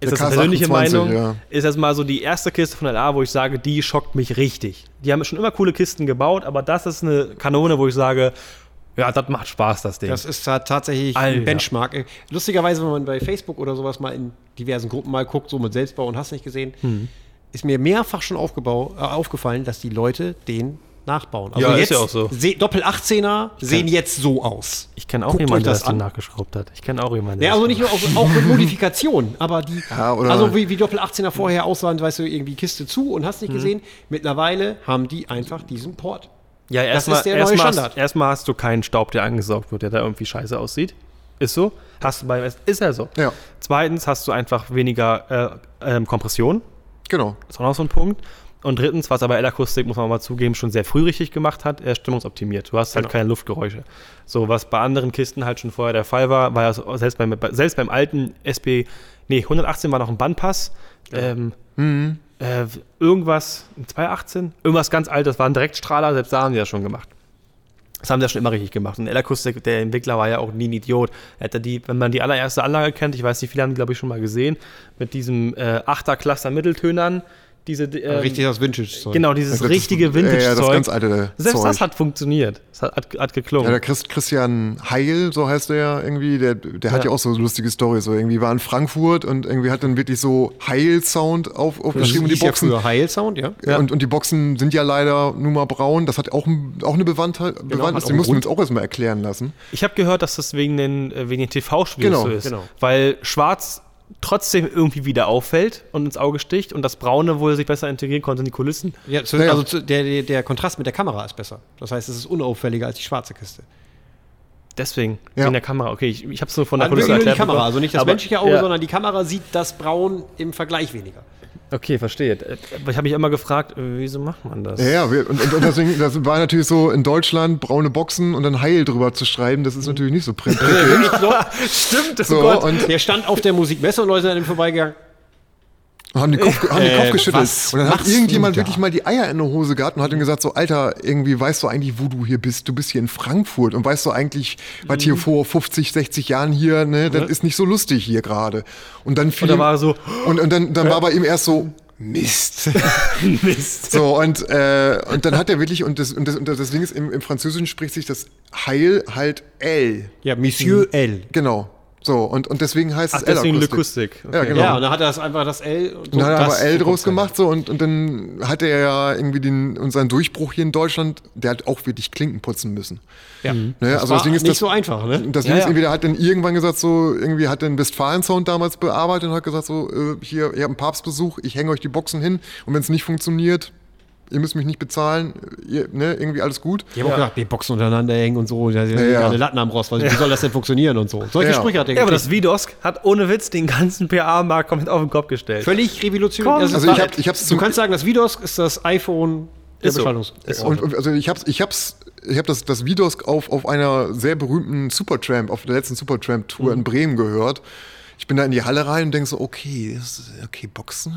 ist das eine persönliche K28, Meinung, ja. ist erstmal so die erste Kiste von LA, wo ich sage, die schockt mich richtig. Die haben schon immer coole Kisten gebaut, aber das ist eine Kanone, wo ich sage, ja, das macht Spaß, das Ding. Das ist ta- tatsächlich Alter. ein Benchmark. Äh, Lustigerweise, wenn man bei Facebook oder sowas mal in diversen Gruppen mal guckt, so mit Selbstbau und hast nicht gesehen, Hm. ist mir mehrfach schon aufgebau, äh, aufgefallen, dass die Leute den nachbauen. Also Ja, ist jetzt ja auch so. se- Doppel 18er sehen jetzt so aus. Ich kenne auch Guckt jemanden, der das das an. nachgeschraubt hat. Ich kenne auch jemanden. Ja, also das nicht nur auf, auch mit Modifikation, aber die, Ja, oder- also wie, wie Doppel 18er vorher aussahen, weißt du, irgendwie Kiste zu und Mhm. hast nicht gesehen. Mittlerweile haben die einfach diesen Port. Ja, Das erstmal ist der neue erstmal hast, Standard. erstmal hast du keinen Staub, der angesaugt wird, der da irgendwie scheiße aussieht. Ist so. Hast du beim ist ja so. Ja. Zweitens hast du einfach weniger äh, ähm, Kompression. Genau. Ist auch noch so ein Punkt. Und drittens, was aber L-Akustik, muss man mal zugeben, schon sehr früh richtig gemacht hat, er ist stimmungsoptimiert. Du hast halt Genau. keine Luftgeräusche. So, was bei anderen Kisten halt schon vorher der Fall war, war ja selbst beim, bei- selbst beim alten SB, nee, 118 war noch ein Bandpass. Ähm, äh, irgendwas, ein 218, irgendwas ganz altes, war ein Direktstrahler, selbst da haben die das schon gemacht. Das haben sie ja schon immer richtig gemacht. Und L-Akustik, der Entwickler war ja auch nie ein Idiot. Er hätte die, wenn man die allererste Anlage kennt, ich weiß nicht, viele haben die, glaube ich, schon mal gesehen, mit diesem äh, 8er-Cluster Mitteltönern, diese, ähm, Richtig das Vintage-Zeug. genau, dieses Das ist- richtige Ja, Vintage-Zeug. ja, das ganz alte Selbst Zeug. das hat funktioniert. Das hat, hat, hat geklungen. Ja, der Christ, Christian Heil, so heißt der ja irgendwie, der, der hat Ja. ja auch so lustige Storys. So irgendwie war in Frankfurt und irgendwie hat dann wirklich so Heil-Sound auf, Das aufgeschrieben. und die ja Boxen, früher Heil-Sound, ja. Ja. Und, und die Boxen sind ja leider nun mal braun. Das hat auch, auch eine Bewandtheit, Bewandtnis. Genau, auch Die mussten wir uns auch erstmal erklären lassen. Ich habe gehört, dass das wegen den, äh, wegen den TV-Spiels Genau, so ist. genau. Weil schwarz trotzdem irgendwie wieder auffällt und ins Auge sticht und das Braune wohl sich besser integrieren konnte in die Kulissen. ja. Also der, der, der Kontrast mit der Kamera ist besser. Das heißt, es ist unauffälliger als die schwarze Kiste. Deswegen, Ja. wegen der Kamera. Okay, ich, ich habe es nur von der Also Kulisse nur die erklärt Kamera, also nicht das Aber- menschliche Auge, ja. sondern die Kamera sieht das Braun im Vergleich weniger. Okay, verstehe. Äh, Aber ich habe mich immer gefragt, äh, wieso macht man das? Ja, ja, wir, und, und, und deswegen, das war natürlich so in Deutschland braune Boxen und dann Heil drüber zu schreiben, das ist natürlich nicht so prickelnd. Stimmt, das so, Gott. und Der stand auf der Musikmesse und Leute sind an ihm vorbeigegangen. Haben den Kopf, haben den Äh, Kopf geschüttelt. was Und dann hat irgendjemand wirklich mal die Eier in der Hose gehabt und hat ihm gesagt so, Alter, irgendwie weißt du eigentlich, wo du hier bist? Du bist hier in Frankfurt und weißt du eigentlich, was Mhm. hier vor 50, 60 Jahren hier, ne, das ist nicht so lustig hier gerade. Und dann fiel Und da ihm- war er so, und, und dann, dann war bei ihm erst so, Mist. Mist. So, und, äh, und dann hat er wirklich, und das, und das, und das Ding ist, im, im Französischen spricht sich das Heil halt L. Ja, Monsieur L. Genau. So, und, und deswegen heißt Ach, es deswegen L-Akustik. Akustik. Ja, genau. Ja, und dann hat er das einfach das L und Und dann hat er das aber L so draus gemacht, so, und, und dann hat er ja irgendwie den, unseren Durchbruch hier in Deutschland, der hat auch wirklich Klinken putzen müssen. Ja. Ne? Das Also war das Ding ist, nicht das, so einfach, ne? das Ding Ja, ist irgendwie, der hat dann irgendwann gesagt, so, irgendwie hat den Westfalen-Sound damals bearbeitet und hat gesagt, so, äh, hier, ihr habt einen Papstbesuch, ich hänge euch die Boxen hin und wenn es nicht funktioniert, ihr müsst mich nicht bezahlen, ihr, ne, irgendwie alles gut. Die haben auch gedacht, die Boxen untereinander hängen und so, da sind ja. alle Latten am weil wie soll das denn funktionieren und so. Solche Ja. Sprüche hat er Ja, aber das Vidosk hat ohne Witz den ganzen PA-Markt komplett auf den Kopf gestellt. Völlig revolutionär. Ist Also ich hab- ich hab's du kannst sagen, das Vidosk ist das iPhone der Ist so. Ist so. Und, und also ich hab's, ich hab's, ich hab das, das Videos auf, auf einer sehr berühmten Supertramp, auf der letzten Supertramp-Tour in Bremen gehört. Ich bin da in die Halle rein und denke so, okay, okay, Boxen,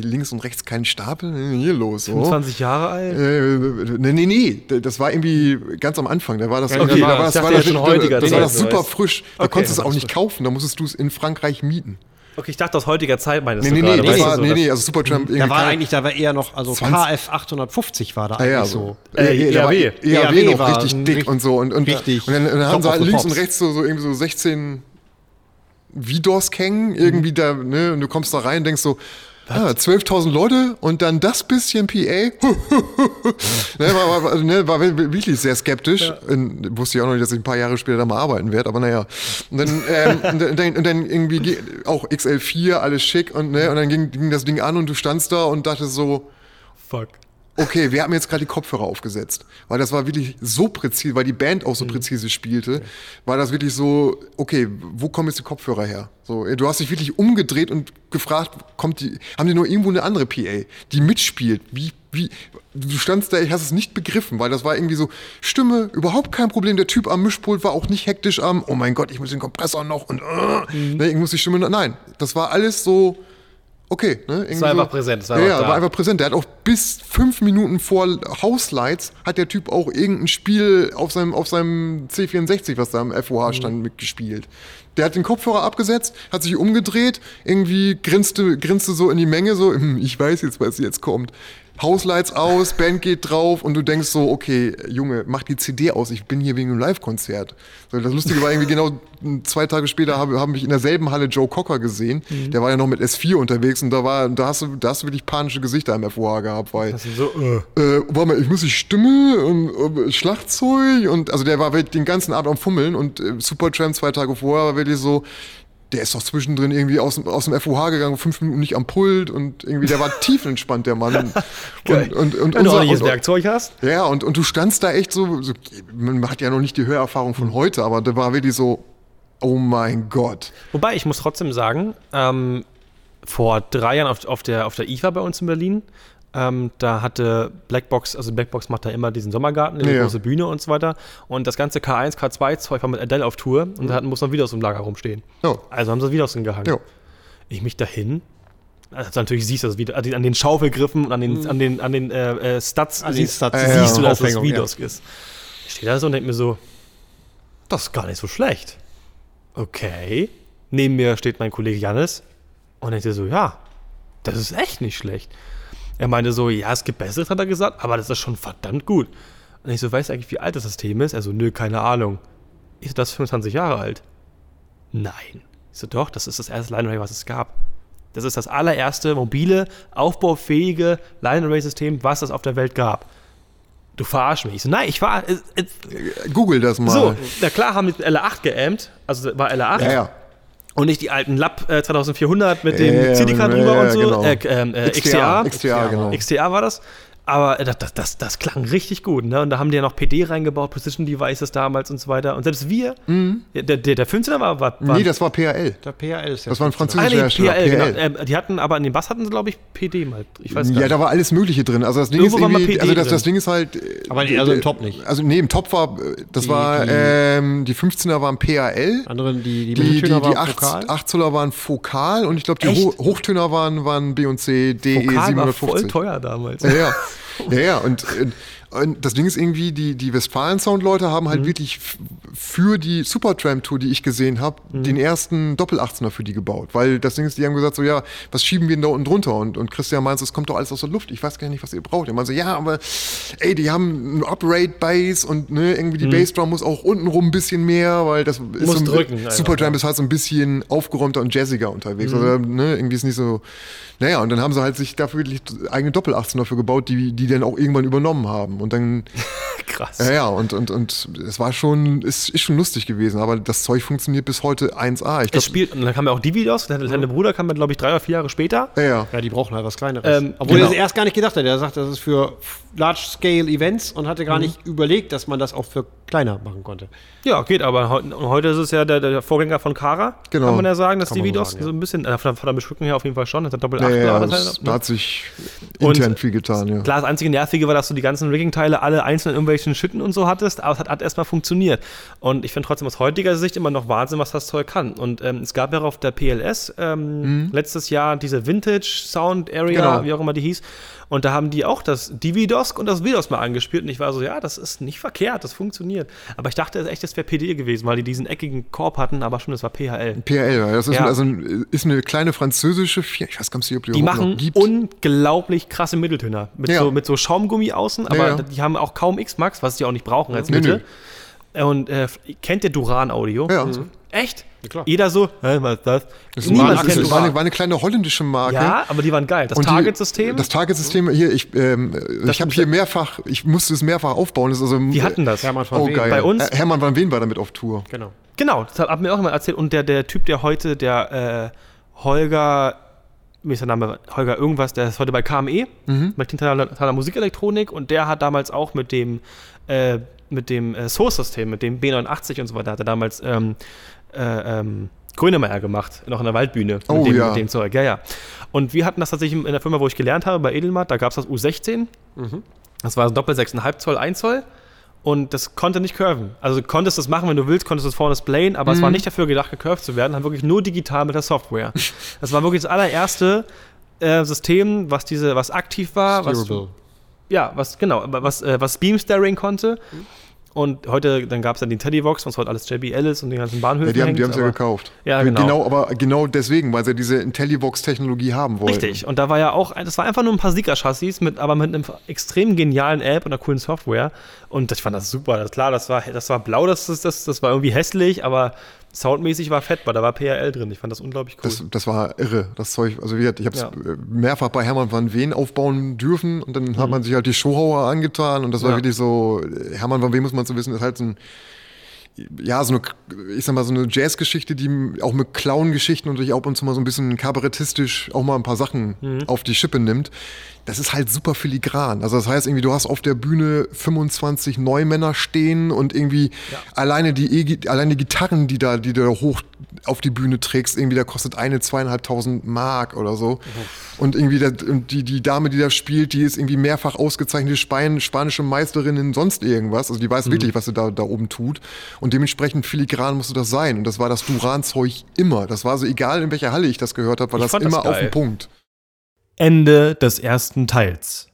links und rechts kein Stapel, hier los. So. 25 Jahre alt? Äh, nee, nee, nee, das war irgendwie ganz am Anfang. Da war das, Okay, da war, ich das, dachte war jetzt das, schon heutiger das, war das super frisch. Da Okay, konntest du es auch nicht kaufen, da musstest du es in Frankreich mieten. Okay, ich dachte aus heutiger Zeit meinst Nee, du nee, nee, gerade. du, war, so nee, nee, also Supertramp Da war eigentlich, da war eher noch, also 20. KF 850 war da Ah, ja, eigentlich so. Äh, war ERW. ERW noch richtig dick und so. Und, und, richtig und dann, und dann haben sie halt links und rechts so, so irgendwie so 16 Vidos hängen, irgendwie da, ne, und du kommst da rein und denkst so, ah, 12.000 Leute und dann das bisschen PA. ne, war, war, ne, war wirklich sehr skeptisch. Und wusste ich auch noch nicht, dass ich ein paar Jahre später da mal arbeiten werde, aber naja. Und dann, ähm, und dann, und dann, irgendwie ge- auch XL4, alles schick und, ne, und dann ging, ging das Ding an und du standst da und dachtest so, Fuck. Okay, wir haben jetzt gerade die Kopfhörer aufgesetzt. Weil das war wirklich so präzise, weil die Band auch so Mhm. präzise spielte, war das wirklich so, okay, wo kommen jetzt die Kopfhörer her? So, du hast dich wirklich umgedreht und gefragt, kommt die, haben die nur irgendwo eine andere PA, die mitspielt? Wie, wie, du standst da, ich hast es nicht begriffen, weil das war irgendwie so, Stimme, überhaupt kein Problem. Der Typ am Mischpult war auch nicht hektisch am, oh mein Gott, ich muss den Kompressor noch und, äh, Mhm. ne, ich muss die Stimme, nein, das war alles so, okay. Ne, irgendwie war so, einfach präsent, es war ja, einfach ja, war einfach präsent. Der hat auch bis fünf Minuten vor Hauslights hat der Typ auch irgendein Spiel auf seinem, auf seinem C64, was da im FOH stand, mitgespielt. Der hat den Kopfhörer abgesetzt, hat sich umgedreht, irgendwie grinste, grinste so in die Menge, so, "Hm, ich weiß jetzt, was jetzt kommt. Hauslights aus, Band geht drauf und du denkst so, okay, Junge, mach die CD aus, ich bin hier wegen einem Live-Konzert. So, das Lustige war irgendwie genau zwei Tage später habe, haben mich in derselben Halle Joe Cocker gesehen. Der war ja noch mit S4 unterwegs und da war, da hast du, da hast du wirklich panische Gesichter im FOH gehabt, weil Das sind so, äh. äh, warte mal, ich muss die Stimme und äh, Schlagzeug und also der war wirklich den ganzen Abend am Fummeln und äh, Supertramp zwei Tage vorher war wirklich so, der ist doch zwischendrin irgendwie aus, dem- aus dem FOH gegangen, fünf Minuten nicht am Pult und irgendwie, der war tiefenentspannt, der Mann. Und, und, und, Wenn du unser- ordentliches Werkzeug hast. ja, und, und du standst da echt so, so, man hat ja noch nicht die Hörerfahrung von heute, aber da war wirklich so, oh mein Gott. Wobei, ich muss trotzdem sagen, ähm, vor drei Jahren auf, auf, der, auf der IFA bei uns in Berlin, ähm, da hatte Blackbox, also Blackbox macht da immer diesen Sommergarten, die Ja. große Bühne und so weiter. Und das ganze K1, K2-Zeug war mit Adele auf Tour und da hatten, muss man wieder aus dem Lager rumstehen. Ja. Also haben sie wieder aus dem gehangen. Ja. Ich mich dahin. Also natürlich siehst du das wieder, an den Schaufelgriffen und an den, an den, an den äh, äh, Stats, An siehst, Stats, siehst ja, du, dass das Aufhängung, ja. Ist. Ich stehe da so und denke mir so, das ist gar nicht so schlecht. Okay. Neben mir steht mein Kollege Jannis und ich so, ja, das ist echt nicht schlecht. Er meinte so, ja, es gibt Besseres, hat er gesagt, aber das ist schon verdammt gut. Und ich so, weißt du eigentlich, wie alt das System ist? Er so, nö, keine Ahnung. Ich so, das ist 25 Jahre alt. Nein. Ich so, doch, das ist das erste Line Array, was es gab. Das ist das allererste mobile, aufbaufähige Line Array-System, was es auf der Welt gab. Du verarsch mich. Ich so, nein, ich war. Äh, äh, Google das mal. so, na klar haben wir mit LA8 geämmt, also war LA8. Ja, ja. Und nicht die alten Lab äh, 2400 mit dem Ja, ja, CD-Card drüber und so. genau. Äh, ähm, äh, XTA, XTA. XTA, genau. XTA war das. Aber äh, das, das, das, das klang richtig gut. Ne? Und da haben die ja noch PD reingebaut, Precision Devices damals und so weiter. Und selbst wir, der, der, der 15er war. war, war Nee, das war PRL. Der PRL ist ja Das war ein fünfzehn. ah, französischer nee, Hersteller. PRL, genau. Ähm, die hatten aber in dem Bass hatten sie, glaube ich, PD mal. Ich weiß Ja, da war alles Mögliche drin. Also das Ding Irgendwo ist irgendwie, also das, das Ding ist halt. äh, Aber äh, also im Top nicht. Also nee, im Top war, äh, das Die- war, die- ähm, die 15er waren PAL. Anderen, die, die, Die, die, die waren 8, Vokal. 8 Zoller waren Fokal und ich glaube, die? Ho Hochtöner waren, waren B und C, DE Vokal war voll 750. teuer damals. Ja, ja. ja, ja. Und, und das Ding ist irgendwie, die, die Westfalen-Sound-Leute haben Mhm. halt wirklich f- für die Supertramp-Tour, die ich gesehen habe, Mhm. den ersten Doppel-18er für die gebaut. Weil das Ding ist, die haben gesagt so, ja, was schieben wir denn da unten drunter? Und, und Christian meint, es kommt doch alles aus der Luft. Ich weiß gar nicht, was ihr braucht. Er meint so, ja, aber ey, die haben ein Uprate-Bass und ne, irgendwie die Bassdrum muss auch untenrum ein bisschen mehr, weil das ist Mhm. Muss so ein, drücken Supertramp ist halt so ein bisschen aufgeräumter und jazziger unterwegs. Mhm. Also, ne, irgendwie ist nicht so. Naja, und dann haben sie halt sich dafür wirklich eigene Doppel-18er für gebaut, die, die dann auch irgendwann übernommen haben. Und dann, Krass. ja, ja, und, und, und es war schon, ist, ist schon lustig gewesen, aber das Zeug funktioniert bis heute 1A. Ich Es glaub, spielt, und dann kam ja auch Dividos, der kleine Bruder kam, glaube ich, drei oder vier Jahre später. ja, ja. Ja, die brauchen halt was Kleineres. Ähm, Obwohl genau. er es erst gar nicht gedacht hat. Er sagt, das ist für Large-Scale-Events und hatte Mhm. gar nicht überlegt, dass man das auch für kleiner machen konnte. Ja, geht, aber heu heute ist es ja der, der Vorgänger von Kara, Genau. kann man ja sagen, dass Dividos so sagen, so ein bisschen, äh, von, von der Beschriftung her auf jeden Fall schon, das hat Doppel Ja, 8 ja, das, halt, da ne? hat sich Und- intern viel getan, ja. Klar, das einzige Nervige war, dass du die ganzen Rigging-Teile alle einzeln in irgendwelchen Schütten und so hattest, aber es hat, hat erstmal funktioniert. Und ich finde trotzdem aus heutiger Sicht immer noch Wahnsinn, was das Zeug kann. Und ähm, es gab ja auf der PLS ähm, letztes Jahr diese Vintage Sound Area, Mhm. Genau. wie auch immer die hieß. Und da haben die auch das Dividosk und das Vidos mal angespielt. Und ich war so, ja, das ist nicht verkehrt, das funktioniert. Aber ich dachte echt, das wäre PD gewesen, weil die diesen eckigen Korb hatten, aber schon, das war PHL. Ja, das ist, Ja. also, ein- ist eine kleine französische Firma. Ich weiß gar nicht, ob die, Die machen unglaublich krasse Mitteltöner. Mit, Ja. so, mit so Schaumgummi außen, aber ja. die haben auch kaum X-Max, was die auch nicht brauchen als Nee, Mitte. Und äh, kennt ihr Duran-Audio? Ja. Echt? klar. Jeder so, hä, was ist das? Das Niemand war, kennt das war, eine, war eine kleine holländische Marke. Ja, aber die waren geil. Das Target-System, Das Target-System, hier, ich, ähm, ich habe hier mehrfach, ich musste es mehrfach aufbauen. Das ist also, die hatten das. Hermann von Oh, Ween. geil. Bei uns- Her- Hermann van Ween war damit auf Tour. Genau. Genau, das hat mir auch immer erzählt. Und der, der Typ, der heute, der äh, Holger, mir ist der Name Holger irgendwas, der ist heute bei KME, Mhm. bei Tintaler Musikelektronik und der hat damals auch mit dem, äh, mit dem äh, Source-System, mit dem B89 und so weiter, hat er damals ähm, äh, ähm, Grönemeyer gemacht, noch in der Waldbühne. Oh, mit dem, ja. mit dem Zeug, ja, ja. Und wir hatten das tatsächlich in der Firma, wo ich gelernt habe, bei Edelmatt, da gab es das U16. Das war so Doppel 6,5 Zoll, 1 Zoll. Und das konnte nicht curven. Also du konntest das machen, wenn du willst, konntest du es vorne displayen, aber es war nicht dafür gedacht, gecurved zu werden, dann wirklich nur digital mit der Software. Das war wirklich das allererste äh, System, was diese, was aktiv war, was, Steerable. ja, was, genau, was, äh, was Beam Staring konnte. Und heute, dann gab es dann den Teddyvox, was heute alles JBL ist und den ganzen Bahnhöfen Ja, die haben hängt, die es ja gekauft. Ja, genau. genau. Aber genau deswegen, weil sie diese IntelliVox-Technologie haben wollten. Richtig. Und da war ja auch, das war einfach nur ein paar Sieger-Chassis, mit, aber mit einem extrem genialen App und einer coolen Software. Und ich fand das super. Das, klar, das war, das war blau, das, das, das, das war irgendwie hässlich, aber soundmäßig war fett, weil da war PRL drin. Ich fand das unglaublich cool. Das, das war irre, das Zeug. Also wie gesagt, ich habe es Ja. mehrfach bei Hermann van Veen aufbauen dürfen und dann hat man sich halt die Showhauer angetan und das war Mhm. Ja. wirklich so, Hermann van Veen muss man so wissen, ist halt so ein ja, so eine, ich sag mal, so eine Jazzgeschichte, die auch mit Clown-Geschichten und durch ab und zu mal so ein bisschen kabarettistisch auch mal ein paar Sachen Mhm. auf die Schippe nimmt. Das ist halt super filigran. Also das heißt irgendwie, du hast auf der Bühne 25 Neumänner stehen und irgendwie alleine die E- alleine die Gitarren, die da, die du da hoch auf die Bühne trägst, irgendwie da kostet eine zweieinhalbtausend Mark oder so. Und irgendwie der, und die, die Dame, die da spielt, die ist irgendwie mehrfach ausgezeichnete Span spanische Meisterin in sonst irgendwas. Also die weiß wirklich, was sie da, da oben tut. Und dementsprechend filigran musste das sein. Und das war das Duran-Zeug immer. Das war so egal, in welcher Halle ich das gehört habe, war Ich das fand das immer auf den Punkt. Ende des ersten Teils.